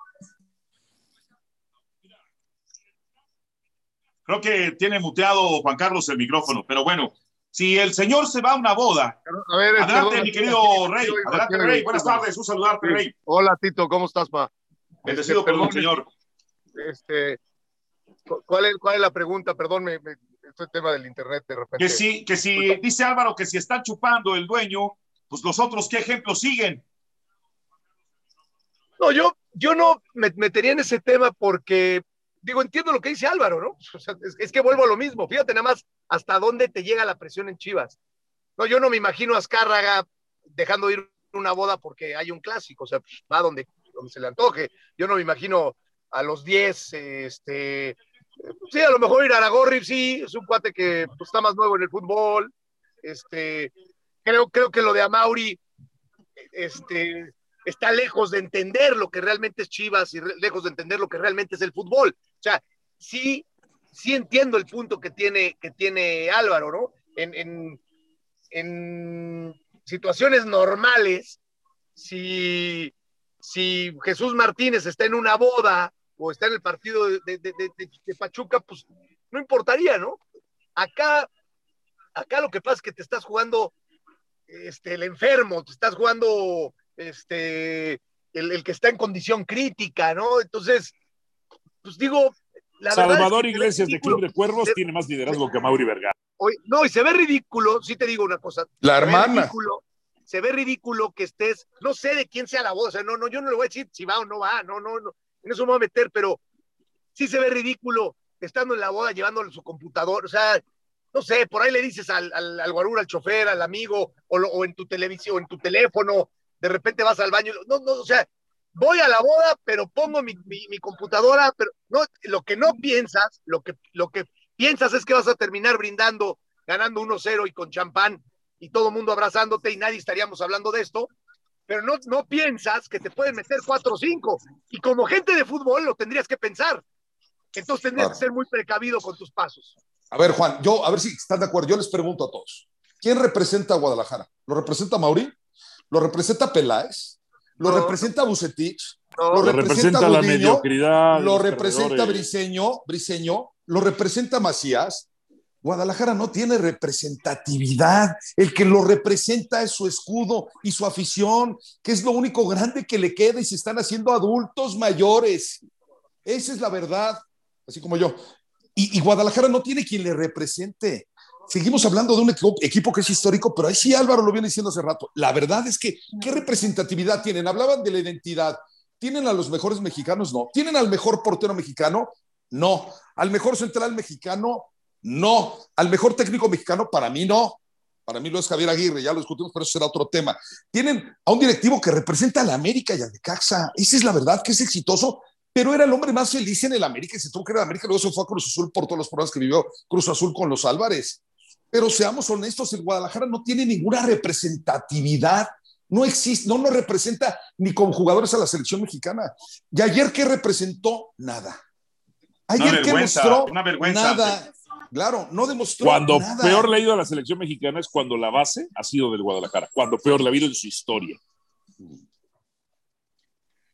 Creo que tiene muteado Juan Carlos el micrófono, pero bueno, si el señor se va a una boda. A ver, adelante, mi querido Rey. Adelante, Rey. Buenas tardes, un saludarte, Rey.
Hola, Tito, ¿cómo estás, pa?
Bendecido este, el señor.
Este, ¿cuál, es, ¿Cuál es la pregunta? Perdón, me, este tema del internet de repente.
Que si, que si, dice Álvaro que si está chupando el dueño, pues los otros, ¿qué ejemplos siguen?
No, yo, yo no me metería en ese tema porque digo, entiendo lo que dice Álvaro, ¿no? es, que vuelvo a lo mismo. Fíjate nada más hasta dónde te llega la presión en Chivas. No, yo no me imagino a Azcárraga dejando ir una boda porque hay un clásico, o sea, pues, va donde, donde se le antoje. Yo no me imagino a los 10, este, sí, a lo mejor ir a Aragorri, sí, es un cuate que pues, está más nuevo en el fútbol. Este, creo, creo que lo de Amauri, este, está lejos de entender lo que realmente es Chivas y lejos de entender lo que realmente es el fútbol. O sea, sí, sí entiendo el punto que tiene, que tiene Álvaro, ¿no? En, situaciones normales, si, si Jesús Martínez está en una boda o está en el partido de, de, Pachuca, pues no importaría, ¿no? Acá, acá lo que pasa es que te estás jugando este, el enfermo, te estás jugando este, el, que está en condición crítica, ¿no? Entonces, pues digo,
la Salvador Iglesias de Club de Cuervos tiene más liderazgo que Mauri Vergara.
no, y se ve ridículo, sí te digo una cosa.
La hermana.
se ve ridículo que estés, no sé de quién sea la voz, o sea, no, no, yo no le voy a decir si va o no va, no, no, no, en eso me voy a meter, pero sí se ve ridículo estando en la boda llevándole su computador, o sea, no sé, por ahí le dices al, al, al guarura, al chofer, al amigo, o, o en tu televisión, o en tu teléfono, de repente vas al baño, no, no, o sea, voy a la boda, pero pongo mi, mi, computadora, pero no, lo que no piensas, lo que, lo que piensas es que vas a terminar brindando, ganando 1-0 y con champán y todo el mundo abrazándote y nadie estaríamos hablando de esto, pero no, no piensas que te pueden meter 4 o 5 y como gente de fútbol lo tendrías que pensar. Entonces tendrías que ser muy precavido con tus pasos.
A ver, Juan, yo, a ver si están de acuerdo. Yo les pregunto a todos: ¿quién representa a Guadalajara? ¿Lo representa Mauri? lo representa Peláez, lo representa Bucetich, lo, representa, la mediocridad, lo representa Briseño, Briseño, lo representa Macías. Guadalajara no tiene representatividad. El que lo representa es su escudo y su afición, que es lo único grande que le queda y se están haciendo adultos mayores. Esa es la verdad, así como yo. y Guadalajara no tiene quien le represente seguimos hablando de un equipo, que es histórico, pero ahí sí Álvaro lo viene diciendo hace rato. La verdad es que, ¿qué representatividad tienen? Hablaban de la identidad. ¿Tienen a los mejores mexicanos? No. ¿Tienen al mejor portero mexicano? No. ¿Al mejor central mexicano? No. ¿Al mejor técnico mexicano? Para mí no. Para mí lo es Javier Aguirre, ya lo discutimos, pero eso será otro tema. Tienen a un directivo que representa a la América y a Necaxa. Esa es la verdad, que es exitoso, pero era el hombre más feliz en el América y se tuvo que ir a América, luego se fue a Cruz Azul por todos los problemas que vivió Cruz Azul con los Álvarez. Pero seamos honestos, el Guadalajara no tiene ninguna representatividad. No existe, no nos representa ni con jugadores a la selección mexicana. Y ayer, ¿qué representó? Nada. Ayer, ¿qué mostró?
Una vergüenza.
Nada. Claro, no demostró
Cuando peor le ha ido a la selección mexicana es cuando la base ha sido del Guadalajara. Cuando peor le ha ido en su historia.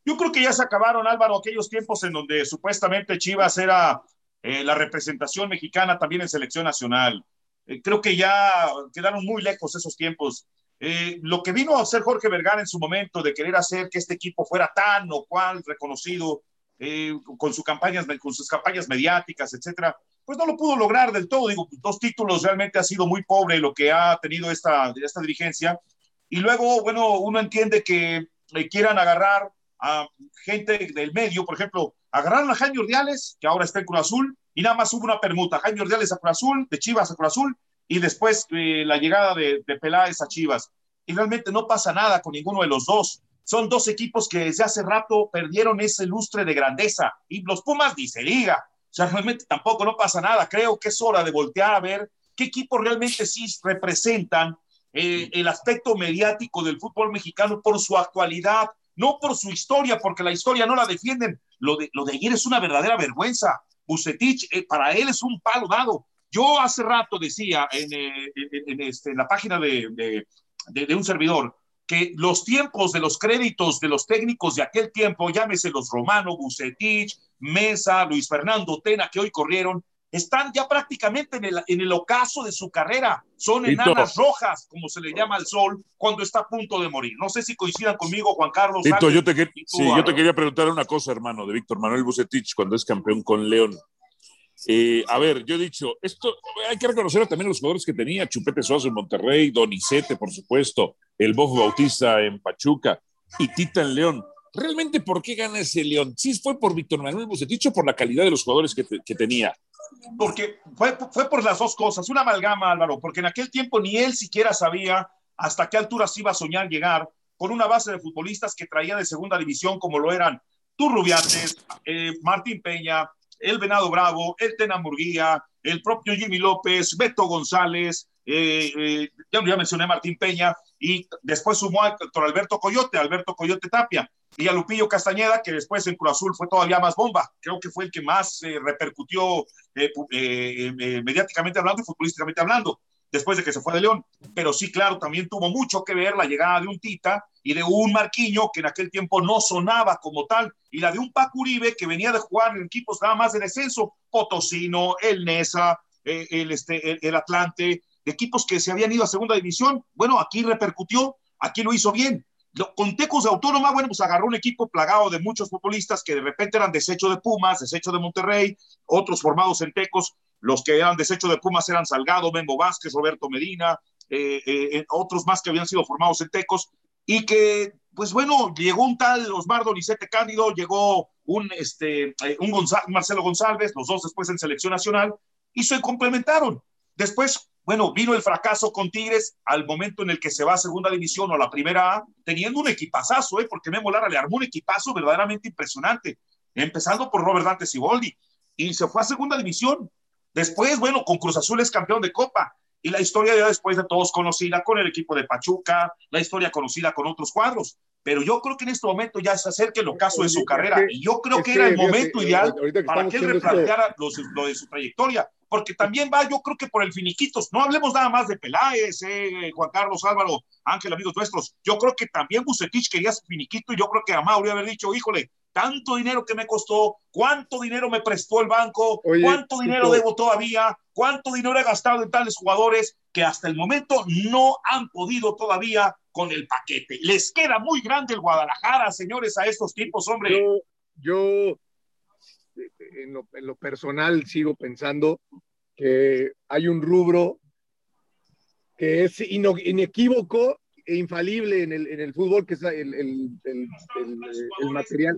Yo creo que ya se acabaron, Álvaro, aquellos tiempos en donde supuestamente Chivas era eh, la representación mexicana también en selección nacional. Eh, creo que ya quedaron muy lejos esos tiempos. Eh, lo que vino a hacer Jorge Vergara en su momento de querer hacer que este equipo fuera tan o cual reconocido eh, con, sus campañas, con sus campañas mediáticas, etcétera, pues no lo pudo lograr del todo. Digo, dos títulos realmente ha sido muy pobre lo que ha tenido esta, esta dirigencia. Y luego, bueno, uno entiende que quieran agarrar a gente del medio, por ejemplo, agarraron a Jaime Urdiales, que ahora está en Cruz Azul, y nada más hubo una permuta, Jaime Ordiales a Cruz Azul, de Chivas a Cruz Azul, y después eh, la llegada de, de, Peláez a Chivas. Y realmente no pasa nada con ninguno de los dos. Son dos equipos que desde hace rato perdieron ese lustre de grandeza. Y los Pumas dice liga. O sea, realmente tampoco no pasa nada. Creo que es hora de voltear a ver qué equipos realmente sí representan eh, el aspecto mediático del fútbol mexicano por su actualidad, no por su historia, porque la historia no la defienden. Lo de, lo de ayer es una verdadera vergüenza. Bucetich, eh, para él es un palo dado. Yo hace rato decía en, eh, este, la página de, un servidor que los tiempos de los créditos de los técnicos de aquel tiempo, llámese los Romano, Bucetich, Mesa, Luis Fernando Tena, que hoy corrieron, están ya prácticamente en el, en el ocaso de su carrera. Son enanas rojas, como se le llama al sol, cuando está a punto de morir. No sé si coincidan conmigo, Juan Carlos.
yo, te, sí, yo te quería preguntar una cosa, hermano, de Víctor Manuel Bucetich, cuando es campeón con León. Eh, a ver, yo he dicho, esto hay que reconocer también a los jugadores que tenía, Chupete Suazo en Monterrey, Donizete, por supuesto, el Bofo Bautista en Pachuca y Tita en León. ¿Realmente por qué gana ese León? ¿Sí fue por Víctor Manuel Bucetich o por la calidad de los jugadores que, que tenía?
Porque fue, fue por las dos cosas, una amalgama, Álvaro, porque en aquel tiempo ni él siquiera sabía hasta qué alturas iba a soñar llegar con una base de futbolistas que traía de segunda división, como lo eran Turrubiates, eh, Martín Peña, el Venado Bravo, el Tena Murguía, el propio Jimmy López, Beto González, eh, eh, ya, mencioné Martín Peña, y después sumó a Alberto Coyote, Alberto Coyote Tapia, y a Lupillo Castañeda, que después en Cruz Azul fue todavía más bomba. Creo que fue el que más eh, repercutió eh, eh, mediáticamente hablando y futbolísticamente hablando, después de que se fue de León. Pero sí, claro, también tuvo mucho que ver la llegada de un Tita y de un Marquiño que en aquel tiempo no sonaba como tal, y la de un Paco Uribe que venía de jugar en equipos nada más de descenso, Potosino, el Nesa, el, este, el Atlante, equipos que se habían ido a segunda división. Bueno, aquí repercutió, aquí lo hizo bien con Tecos de Autónoma, bueno, pues agarró un equipo plagado de muchos futbolistas que de repente eran desecho de Pumas, desecho de Monterrey, otros formados en Tecos, los que eran desecho de Pumas eran Salgado, Memo Vázquez, Roberto Medina, eh, eh, eh, otros más que habían sido formados en Tecos, y que, pues bueno, llegó un tal Osmar Donizete Cándido, llegó un, este, un Marcelo González, los dos después en selección nacional, y se complementaron. Después bueno, vino el fracaso con Tigres al momento en el que se va a segunda división o a la primera A, teniendo un equipazazo, ¿eh? porque Memo Lara le armó un equipazo verdaderamente impresionante, empezando por Robert Dante Siboldi, y se fue a segunda división. Después, bueno, con Cruz Azul es campeón de Copa, y la historia ya después de todos conocida con el equipo de Pachuca, la historia conocida con otros cuadros. Pero yo creo que en este momento ya se acerca el ocaso de su carrera, y yo creo que, era el momento ideal para que él replanteara lo de su trayectoria porque también va, yo creo que por el finiquitos. No hablemos nada más de Peláez, eh, Juan Carlos Álvaro, Ángel, amigos nuestros. Yo creo que también Bucetich quería su finiquito y yo creo que a Mauri haber dicho, híjole, tanto dinero que me costó, cuánto dinero me prestó el banco, cuánto dinero debo todavía, cuánto dinero he gastado en tales jugadores que hasta el momento no han podido todavía con el paquete. Les queda muy grande el Guadalajara, señores, a estos tipos, hombre.
Yo, yo en lo, personal sigo pensando que hay un rubro que es inequívoco e infalible en el, en el fútbol, que es el, el, el material.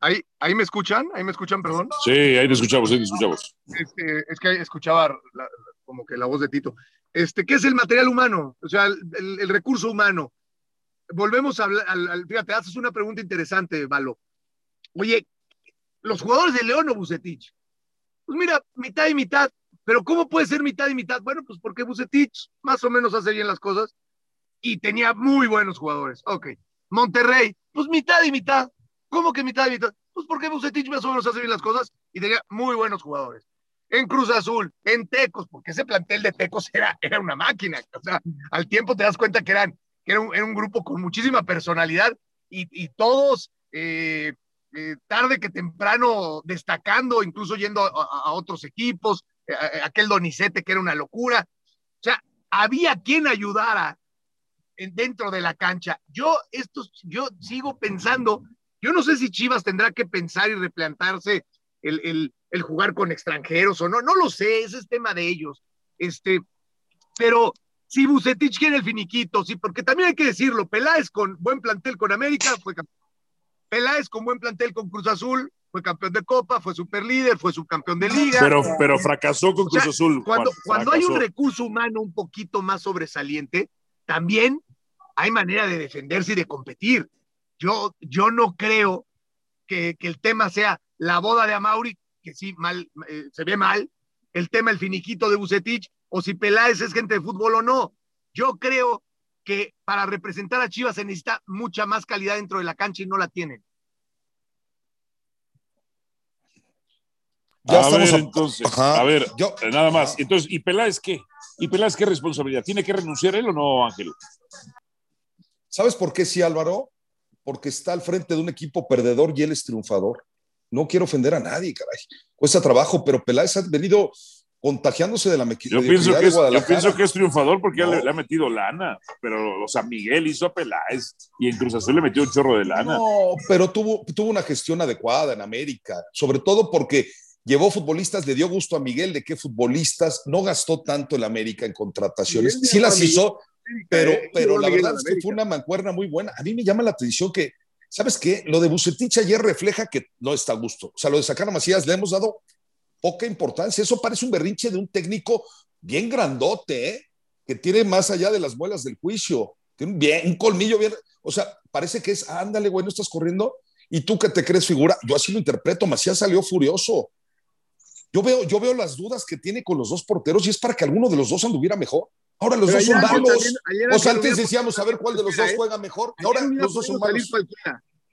¿Ahí, ¿Ahí me escuchan? ¿Ahí me escuchan, perdón?
Sí, ahí te escuchamos, ahí te escuchamos.
Este, es que escuchaba como que la voz de Tito. Este, ¿Qué es el material humano? O sea, el recurso humano volvemos a hablar, al, fíjate, haces una pregunta interesante, Valo. Oye, los jugadores de León o Bucetich, pues mira, mitad y mitad, pero ¿cómo puede ser mitad y mitad? Bueno, pues porque Bucetich más o menos hace bien las cosas y tenía muy buenos jugadores. Ok. Monterrey, pues mitad y mitad. ¿Cómo que mitad y mitad? Pues porque Bucetich más o menos hace bien las cosas y tenía muy buenos jugadores. En Cruz Azul, en Tecos, porque ese plantel de Tecos era, era una máquina. O sea, al tiempo te das cuenta que eran era un, grupo con muchísima personalidad y, todos eh, eh, tarde que temprano destacando, incluso yendo a, otros equipos, eh, aquel Donicete que era una locura. O sea, había quien ayudara dentro de la cancha. Yo, estos, yo sigo pensando, yo no sé si Chivas tendrá que pensar y replantarse el, el jugar con extranjeros o no, no lo sé, ese es tema de ellos. Este, pero si Bucetich quiere el finiquito, sí, porque también hay que decirlo, Peláez con buen plantel con América fue campeón. Peláez con buen plantel con Cruz Azul fue campeón de Copa, fue superlíder, fue subcampeón de Liga.
Pero, pero fracasó con Cruz Azul.
Cuando, cuando hay un recurso humano un poquito más sobresaliente, también hay manera de defenderse y de competir. Yo, yo no creo que, que el tema sea la boda de Amauri, que sí, mal, eh, se ve mal, el tema el finiquito de Bucetich, o si Peláez es gente de fútbol o no. Yo creo que para representar a Chivas se necesita mucha más calidad dentro de la cancha y no la tienen.
Ya a ver, entonces, a ver, Yo... nada más. Entonces, ¿y Peláez qué? ¿Y Peláez qué responsabilidad? ¿Tiene que renunciar él o no, Ángel?
¿Sabes por qué sí, Álvaro? Porque está al frente de un equipo perdedor y él es triunfador. No quiero ofender a nadie, caray. Cuesta trabajo, pero Peláez ha venido contagiándose de la
yo pienso que es, Yo pienso que es triunfador porque ya le, ha metido lana, pero, o sea, Miguel hizo a Peláez y en Cruz Azul le metió un chorro de lana.
No, pero tuvo, tuvo una gestión adecuada en América, sobre todo porque llevó futbolistas, le dio gusto a Miguel de qué futbolistas, no gastó tanto en América en contrataciones, sí las hizo, pero, eh, pero la verdad es que fue una mancuerna muy buena. A mí me llama la atención que, ¿sabes qué? Lo de Bucetich ayer refleja que no está a gusto. O sea, lo de Sacano Macías le hemos dado poca importancia. Eso parece un berrinche de un técnico bien grandote, ¿eh? que tiene más allá de las muelas del juicio. Tiene un, bien, un colmillo bien. O sea, parece que es, ándale, güey, no estás corriendo. Y tú que te crees figura, yo así lo interpreto. Macías salió furioso. Yo veo, yo veo las dudas que tiene con los dos porteros y es para que alguno de los dos anduviera mejor. Ahora los dos son malos. O sea, antes decíamos a ver cuál de los dos juega mejor. Ahora los dos son malos.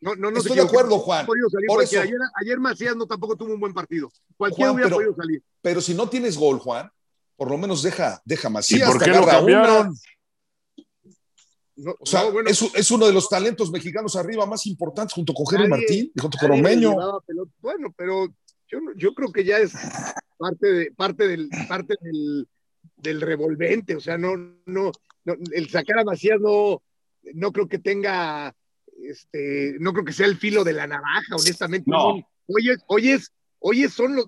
No, no, no Estoy de acuerdo, Juan. Por eso.
Ayer, ayer, Macías no tampoco tuvo un buen partido. Cualquiera hubiera
pero,
podido salir.
Pero si no tienes gol, Juan, por lo menos deja, deja Macías.
¿Y por qué lo cambiaron?
No, o sea, no, bueno, es, es, uno de los talentos mexicanos arriba más importantes junto con Jerry Martín y junto con Romeño.
Bueno, pero yo, yo creo que ya es parte, de, parte, del, parte del, del revolvente. O sea, no, no, no, el sacar a Macías no, no creo que tenga este, no creo que sea el filo de la navaja, honestamente.
No.
Hoy, es, son los,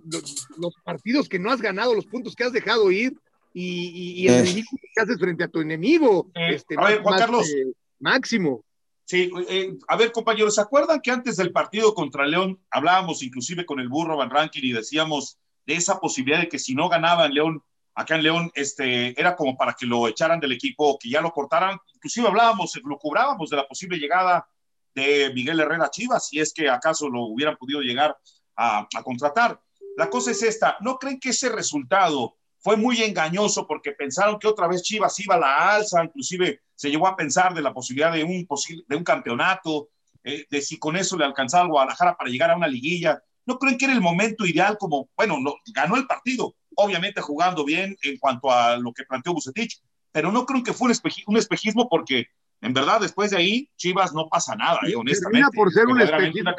los, partidos que no has ganado, los puntos que has dejado ir y, y, el ridículo que haces frente a tu enemigo. este,
a ver, Juan Carlos.
Eh, máximo.
Sí, eh, a ver, compañeros, ¿se acuerdan que antes del partido contra León hablábamos inclusive con el burro Van Rankin y decíamos de esa posibilidad de que si no ganaban León, acá en León, este, era como para que lo echaran del equipo, que ya lo cortaran? Inclusive hablábamos, lo cubrábamos de la posible llegada de Miguel Herrera Chivas, si es que acaso lo hubieran podido llegar a, contratar. La cosa es esta, ¿no creen que ese resultado fue muy engañoso porque pensaron que otra vez Chivas iba a la alza, inclusive se llegó a pensar de la posibilidad de un, de un campeonato, eh, de si con eso le alcanzaba al Guadalajara para llegar a una liguilla. ¿No creen que era el momento ideal como, bueno, no, ganó el partido, obviamente jugando bien en cuanto a lo que planteó Bucetich, pero no creo que fue un, un espejismo porque en verdad, después de ahí, Chivas no pasa nada, eh, honestamente.
por ser un espejismo.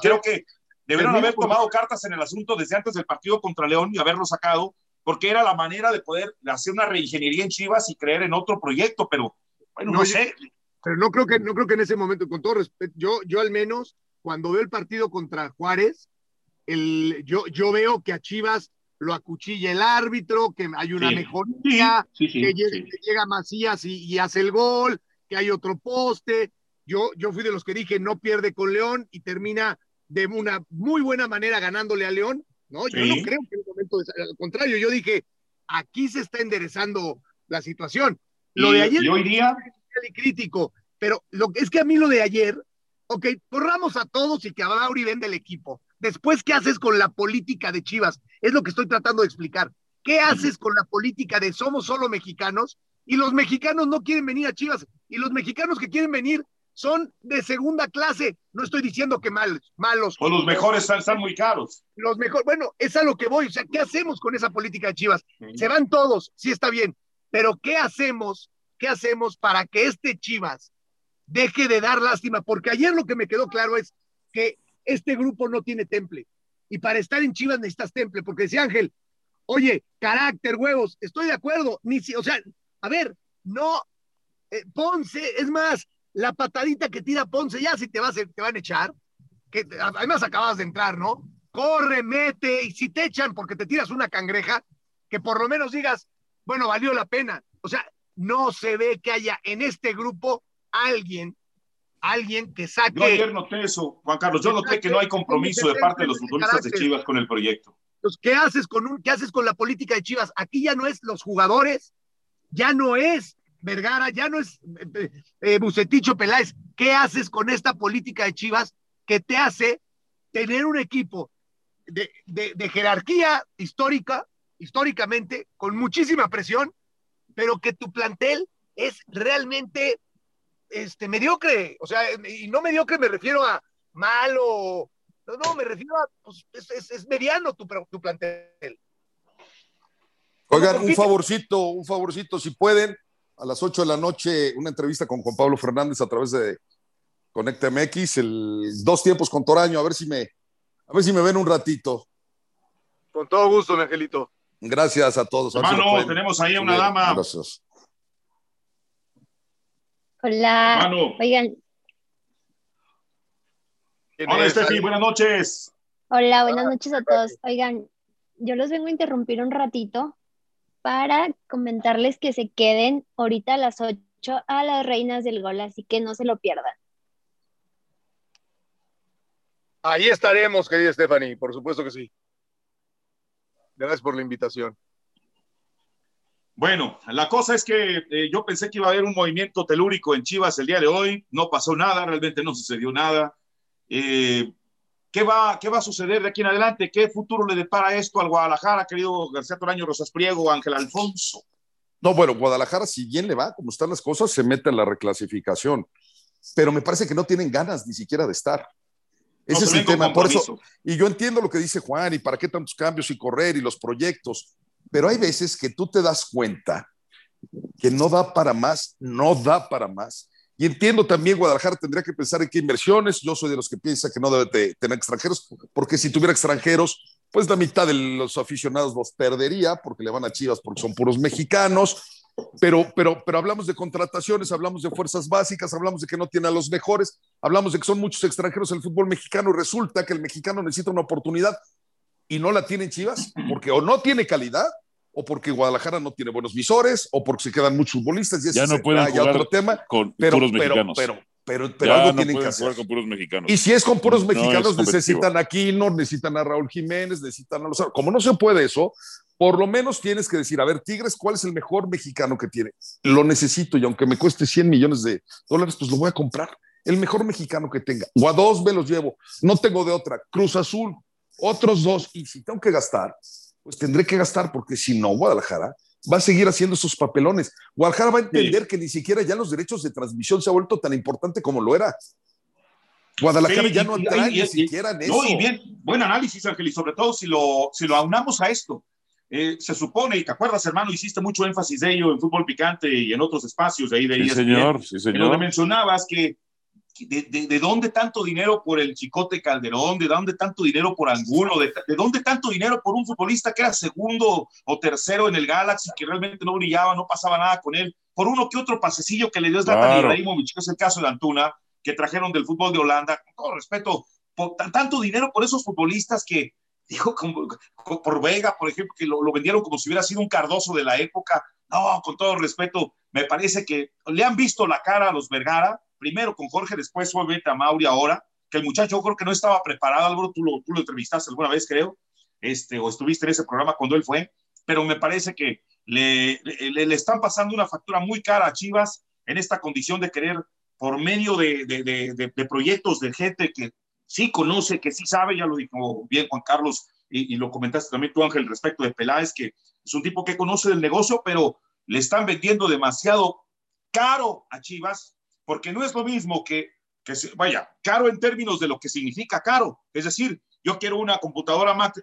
Creo que debieron haber tomado cartas en el asunto desde antes del partido contra León y haberlo sacado, porque era la manera de poder hacer una reingeniería en Chivas y creer en otro proyecto, pero bueno, no, sé.
Pero no creo que, no creo que en ese momento, con todo respeto, yo, yo al menos, cuando veo el partido contra Juárez, el, yo, yo veo que a Chivas lo acuchilla el árbitro, que hay una mejoría, que, llega, Macías y, hace el gol, que hay otro poste. Yo, yo fui de los que dije no pierde con León y termina de una muy buena manera ganándole a León. No, yo no creo que en el momento, al contrario, yo dije aquí se está enderezando la situación. Lo de ayer
y hoy día
crítico, pero lo es que a mí lo de ayer, ok, borramos a todos y que a Mauri vende el equipo. Después, ¿qué haces con la política de Chivas? Es lo que estoy tratando de explicar. ¿Qué haces con la política de somos solo mexicanos y los mexicanos no quieren venir a Chivas y los mexicanos que quieren venir son de segunda clase. No estoy diciendo que malos, malos.
O los mejores están, muy caros.
Los mejores, bueno, es a lo que voy. O sea, ¿qué hacemos con esa política de Chivas? Se van todos, sí está bien, pero ¿qué hacemos? ¿Qué hacemos para que este Chivas deje de dar lástima? Porque ayer lo que me quedó claro es que este grupo no tiene temple. Y para estar en Chivas necesitas temple, porque decía Ángel, oye, carácter, huevos, estoy de acuerdo, ni si, o sea, a ver, no, eh, Ponce, es más, la patadita que tira Ponce, ya si te, vas, te van a echar, que además acabas de entrar, ¿no? Corre, mete, y si te echan porque te tiras una cangreja, que por lo menos digas, bueno, valió la pena. O sea, no se ve que haya en este grupo alguien, alguien que saque. Yo
ayer noté eso, Juan Carlos, yo noté que no hay compromiso de parte de los futbolistas de Chivas con el proyecto.
Entonces, ¿qué haces con un, qué haces con la política de Chivas? Aquí ya no es los jugadores, ya no es Vergara, ya no es eh, eh, Buceticho Peláez. ¿Qué haces con esta política de Chivas que te hace tener un equipo de, jerarquía histórica, históricamente, con muchísima presión, pero que tu plantel es realmente este, mediocre? O sea, y no mediocre me refiero a malo No, no, me refiero a, pues, es, es, mediano tu, tu plantel.
Oigan, un favorcito, un favorcito, si pueden, a las 8 de la noche, una entrevista con Juan Pablo Fernández a través de Conecta MX, el dos tiempos con Toraño, a ver si me, a ver si me ven un ratito.
Con todo gusto, mi angelito.
Gracias a todos.
Hermano, tenemos ahí a una dama.
Gracias.
Hola. Oigan.
Hola, Estefi, buenas noches.
Hola, buenas noches a todos. Oigan, yo los vengo a interrumpir un ratito para comentarles que se queden ahorita a las 8 a las reinas del gol, así que no se lo pierdan.
Ahí estaremos, querida Stephanie, por supuesto que sí. Gracias por la invitación.
Bueno, la cosa es que eh, yo pensé que iba a haber un movimiento telúrico en Chivas el día de hoy, no pasó nada, realmente no sucedió nada. Eh, ¿qué, va, ¿Qué va a suceder de aquí en adelante? ¿Qué futuro le depara esto al Guadalajara, querido García Toraño, Rosas Priego, Ángel Alfonso?
No, bueno, Guadalajara, si bien le va, como están las cosas, se mete en la reclasificación, pero me parece que no tienen ganas ni siquiera de estar. Ese es el tema. Por eso, y yo entiendo lo que dice Juan y para qué tantos cambios y correr y los proyectos, pero hay veces que tú te das cuenta que no da para más, no da para más. Y entiendo también, Guadalajara tendría que pensar en qué inversiones. Yo soy de los que piensa que no debe tener extranjeros, porque si tuviera extranjeros, pues la mitad de los aficionados los perdería, porque le van a Chivas porque son puros mexicanos pero, pero, pero hablamos de contrataciones, hablamos de fuerzas básicas, hablamos de que no tiene a los mejores, hablamos de que son muchos extranjeros en el fútbol mexicano y resulta que el mexicano necesita una oportunidad y no la tiene Chivas, porque o no tiene calidad, o porque Guadalajara no tiene buenos visores, o porque se quedan muchos futbolistas y ese
ya no pueden
ya otro tema.
Con pero, puros mexicanos.
Pero, pero, pero, algo tienen que hacer.
Con puros mexicanos.
Y si es con puros mexicanos, necesitan a Aquino, necesitan a Raúl Jiménez, necesitan a los. Como no se puede eso, por lo menos tienes que decir, a ver, Tigres, ¿cuál es el mejor mexicano que tiene? Lo necesito y aunque me cueste 100 millones de dólares, pues lo voy a comprar. El mejor mexicano que tenga. O a dos me los llevo. No tengo de otra. Cruz Azul, otros dos. Y si tengo que gastar, pues tendré que gastar porque si no, Guadalajara va a seguir haciendo esos papelones. Guadalajara va a entender que ni siquiera ya los derechos de transmisión se ha vuelto tan importante como lo era. Guadalajara ya no entra ni siquiera en eso. No,
y bien, buen análisis, Ángel, y sobre todo si lo, si lo aunamos a esto eh, se supone, y te acuerdas, hermano, hiciste mucho énfasis de ello en Fútbol Picante y en otros espacios de ahí de
sí, señor, sí, señor. En donde
mencionabas que de, de, dónde tanto dinero por el Chicote Calderón, de dónde tanto dinero por Angulo, de, de, dónde tanto dinero por un futbolista que era segundo o tercero en el Galaxy, que realmente no brillaba, no pasaba nada con él, por uno que otro pasecillo que le dio Zlatan claro. Ibrahimovic, que es el caso de Antuna, que trajeron del fútbol de Holanda, con todo respeto, por, tanto dinero por esos futbolistas que dijo como, por Vega, por ejemplo, que lo, lo, vendieron como si hubiera sido un Cardoso de la época. No, con todo respeto, me parece que le han visto la cara a los Vergara, primero con Jorge, después obviamente a Mauri ahora, que el muchacho yo creo que no estaba preparado, Álvaro, tú lo, tú lo entrevistaste alguna vez, creo, este, o estuviste en ese programa cuando él fue, pero me parece que le, le, le están pasando una factura muy cara a Chivas en esta condición de querer, por medio de, de, de, proyectos de gente que sí conoce, que sí sabe, ya lo dijo bien Juan Carlos y, y, lo comentaste también tú, Ángel, respecto de Peláez, que es un tipo que conoce del negocio, pero le están vendiendo demasiado caro a Chivas, porque no es lo mismo que, que vaya, caro en términos de lo que significa caro. Es decir, yo quiero una computadora Mac,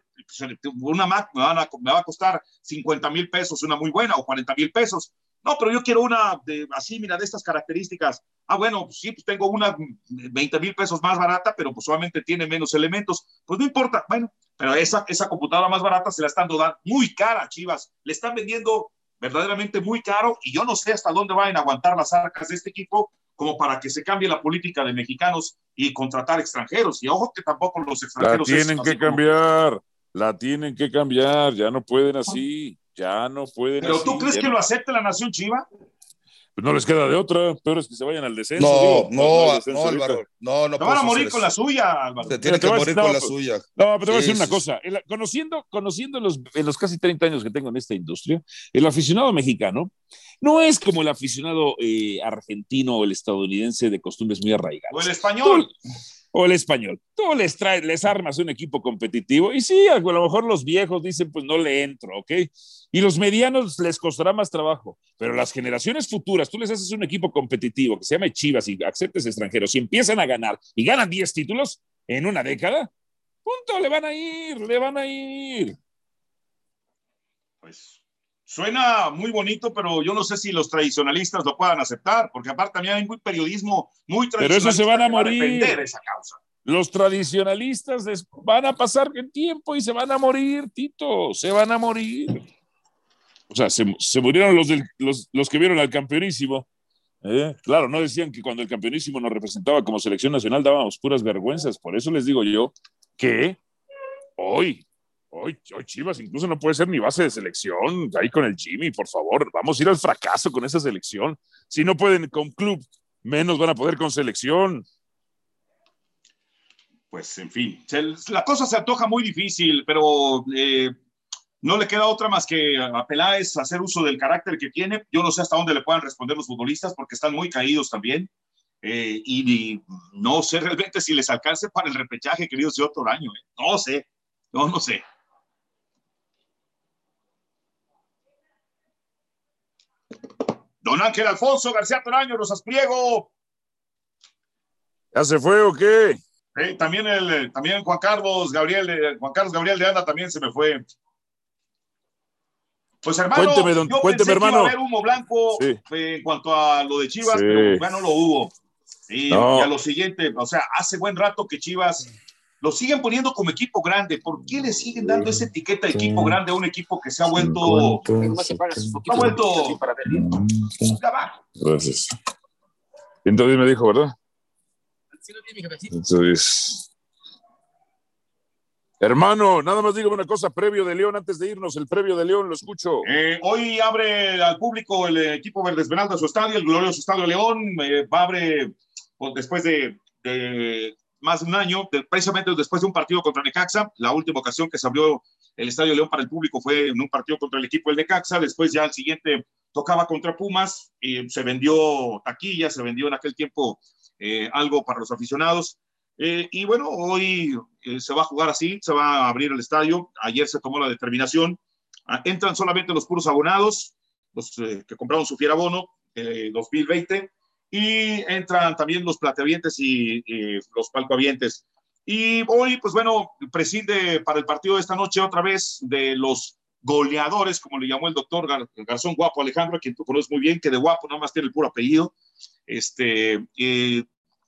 una Mac me, van a, me va a costar 50 mil pesos, una muy buena, o 40 mil pesos. No, pero yo quiero una de, así, mira, de estas características. Ah, bueno, sí, pues tengo una 20 mil pesos más barata, pero pues solamente tiene menos elementos. Pues no importa, bueno, pero esa, esa computadora más barata se la están dando muy cara, Chivas. Le están vendiendo verdaderamente muy caro y yo no sé hasta dónde van a aguantar las arcas de este equipo como para que se cambie la política de mexicanos y contratar extranjeros. Y ojo que tampoco los extranjeros...
La tienen que cambiar, la tienen que cambiar, ya no pueden así. Ya no pueden.
¿Pero
así,
tú crees que no. lo acepte la nación Chiva?
Pues no les queda de otra, pero es que se vayan al descenso.
No,
digo,
no, no, no, Álvaro. No, no.
Te van a morir con la suya, Álvaro.
Te tiene que morir con la suya.
No, pero te voy a decir una cosa. El, conociendo, conociendo los, en los casi 30 años que tengo en esta industria, el aficionado mexicano no es como el aficionado eh, argentino o el estadounidense de costumbres muy arraigadas.
O el español.
Tú, o el español. Tú les traes, les armas un equipo competitivo y sí, a lo mejor los viejos dicen, pues no le entro, ¿ok? Y los medianos les costará más trabajo, pero las generaciones futuras, tú les haces un equipo competitivo que se llame Chivas y aceptes extranjeros y empiezan a ganar y ganan 10 títulos en una década, Punto, le van a ir, le van a ir.
Pues suena muy bonito, pero yo no sé si los tradicionalistas lo puedan aceptar, porque aparte también hay muy periodismo muy
Pero eso se van a morir.
defender esa causa.
Los tradicionalistas van a pasar el tiempo y se van a morir, Tito, se van a morir. O sea, se, se murieron los, del- los, los que vieron al campeonísimo. ¿eh? Claro, no decían que cuando el campeonísimo nos representaba como selección nacional dábamos puras vergüenzas. Por eso les digo yo que hoy, hoy, hoy Chivas incluso no puede ser ni base de selección. Ahí con el Jimmy, por favor, vamos a ir al fracaso con esa selección. Si no pueden con club, menos van a poder con selección.
Pues, en fin, la cosa se antoja muy difícil, pero eh, no le queda otra más que a Peláez hacer uso del carácter que tiene. Yo no sé hasta dónde le puedan responder los futbolistas porque están muy caídos también. Eh, y, y no sé realmente si les alcance para el repechaje, querido señor Toraño. eh. No sé, no, no sé. Don Ángel Alfonso García Toraño, Rosas Priego,
¿Ya se fue o qué?
Eh, también el eh, también Juan Carlos Gabriel Juan Carlos Gabriel de Anda también se me fue. Pues hermano,
Cuénteme, don-
yo
cuénteme,
pensé que iba
hermano.
a haber humo blanco
Sí.
eh, en cuanto a lo de Chivas,
Sí.
pero ya no lo hubo. Y,
No.
y a lo siguiente, o sea, hace buen rato que Chivas lo siguen poniendo como equipo grande. ¿Por qué le siguen dando esa etiqueta de equipo grande a un equipo que se ha vuelto, se ha vuelto Ya va.
Gracias. Entonces me dijo, ¿verdad? Entonces. Hermano, nada más dígame una cosa, previo de León, antes de irnos, el previo de León, lo escucho.
Eh, hoy abre al público el equipo Verde Esmeralda su estadio, el glorioso Estadio León. Eh, va a abre pues, después de, de más de un año, de- precisamente después de un partido contra Necaxa. La última ocasión que se abrió el Estadio León para el público fue en un partido contra el equipo del Necaxa. Después ya el siguiente tocaba contra Pumas y se vendió taquilla, se vendió en aquel tiempo eh, algo para los aficionados. Eh, y bueno, hoy eh, se va a jugar así, se va a abrir el estadio. Ayer se tomó la determinación. Ah, entran solamente los puros abonados, los eh, que compraron su fiera bono eh, 2020, y entran también los plateavientes y, y los palcoavientes. Y hoy, pues bueno, preside para el partido de esta noche otra vez de los goleadores, como le llamó el doctor Gar- Garzón Guapo Alejandro, a quien tú conoces muy bien, que de guapo nada más tiene el puro apellido. Este,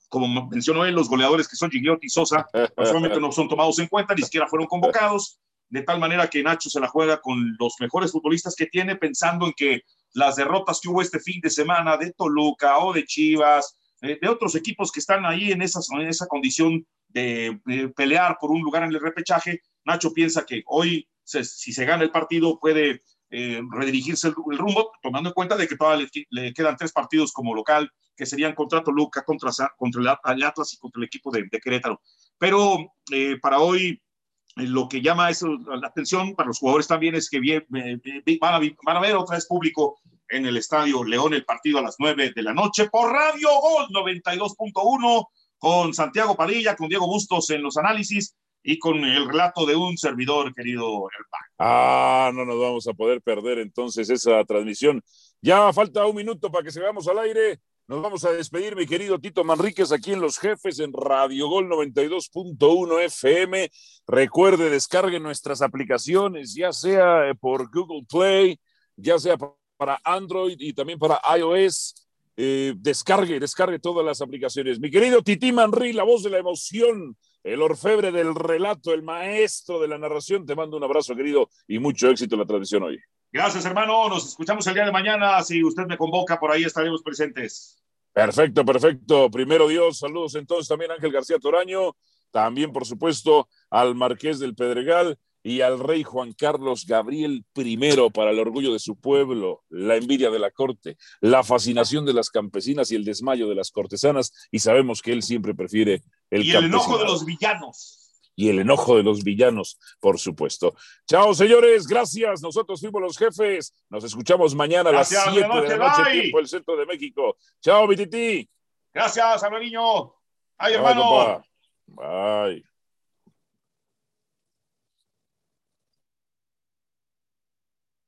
como mencionó él, los goleadores que son Gigliotti y Sosa, Casualmente no son tomados en cuenta, ni siquiera fueron convocados, de tal manera que Nacho se la juega con los mejores futbolistas que tiene, pensando en que las derrotas que hubo este fin de semana de Toluca o de Chivas, eh, de otros equipos que están ahí en esa, en esa condición de, de pelear por un lugar en el repechaje, Nacho piensa que hoy, se- si se gana el partido, puede eh, redirigirse el, el rumbo, tomando en cuenta de que todavía le, le quedan tres partidos como local, que serían contra Toluca, contra, contra el At- el Atlas y contra el equipo de, de Querétaro. Pero eh, para hoy, lo que llama eso, la atención para los jugadores también es que bien, eh, eh, van, a, ver otra vez público en el Estadio León el partido a las 9 de la noche por Radio Gol 92.1 con Santiago Padilla, con Diego Bustos en los análisis y con el relato de un servidor, querido.
Ah, no nos vamos a poder perder entonces esa transmisión. Ya falta un minuto para que sigamos al aire. Nos vamos a despedir, mi querido Tito Manríquez, aquí en Los Jefes, en Radio Gol 92.1 FM. Recuerde, descargue nuestras aplicaciones, ya sea eh, por Google Play, ya sea pa- para Android y también para iOS. Eh, descargue, descargue todas las aplicaciones. Mi querido Titi Manrí, la voz de la emoción, el orfebre del relato, el maestro de la narración, te mando un abrazo, querido, y mucho éxito en la transmisión hoy.
Gracias, hermano. Nos escuchamos el día de mañana. Si usted me convoca, por ahí estaremos presentes.
Perfecto, perfecto. Primero Dios, saludos entonces también a Ángel García Toraño, también por supuesto al Marqués del Pedregal y al rey Juan Carlos Gabriel I para el orgullo de su pueblo, la envidia de la corte, la fascinación de las campesinas y el desmayo de las cortesanas y sabemos que él siempre prefiere el
y el enojo de los villanos.
Y el enojo de los villanos, por supuesto. Chao, señores, gracias. Nosotros fuimos los jefes. Nos escuchamos mañana a las
Gracias,
7
buenas
de la noche,
bye.
tiempo del centro de México. Chao, mi tití.
Gracias, Alvariño. Ay,
Bye,
hermano.
Bye.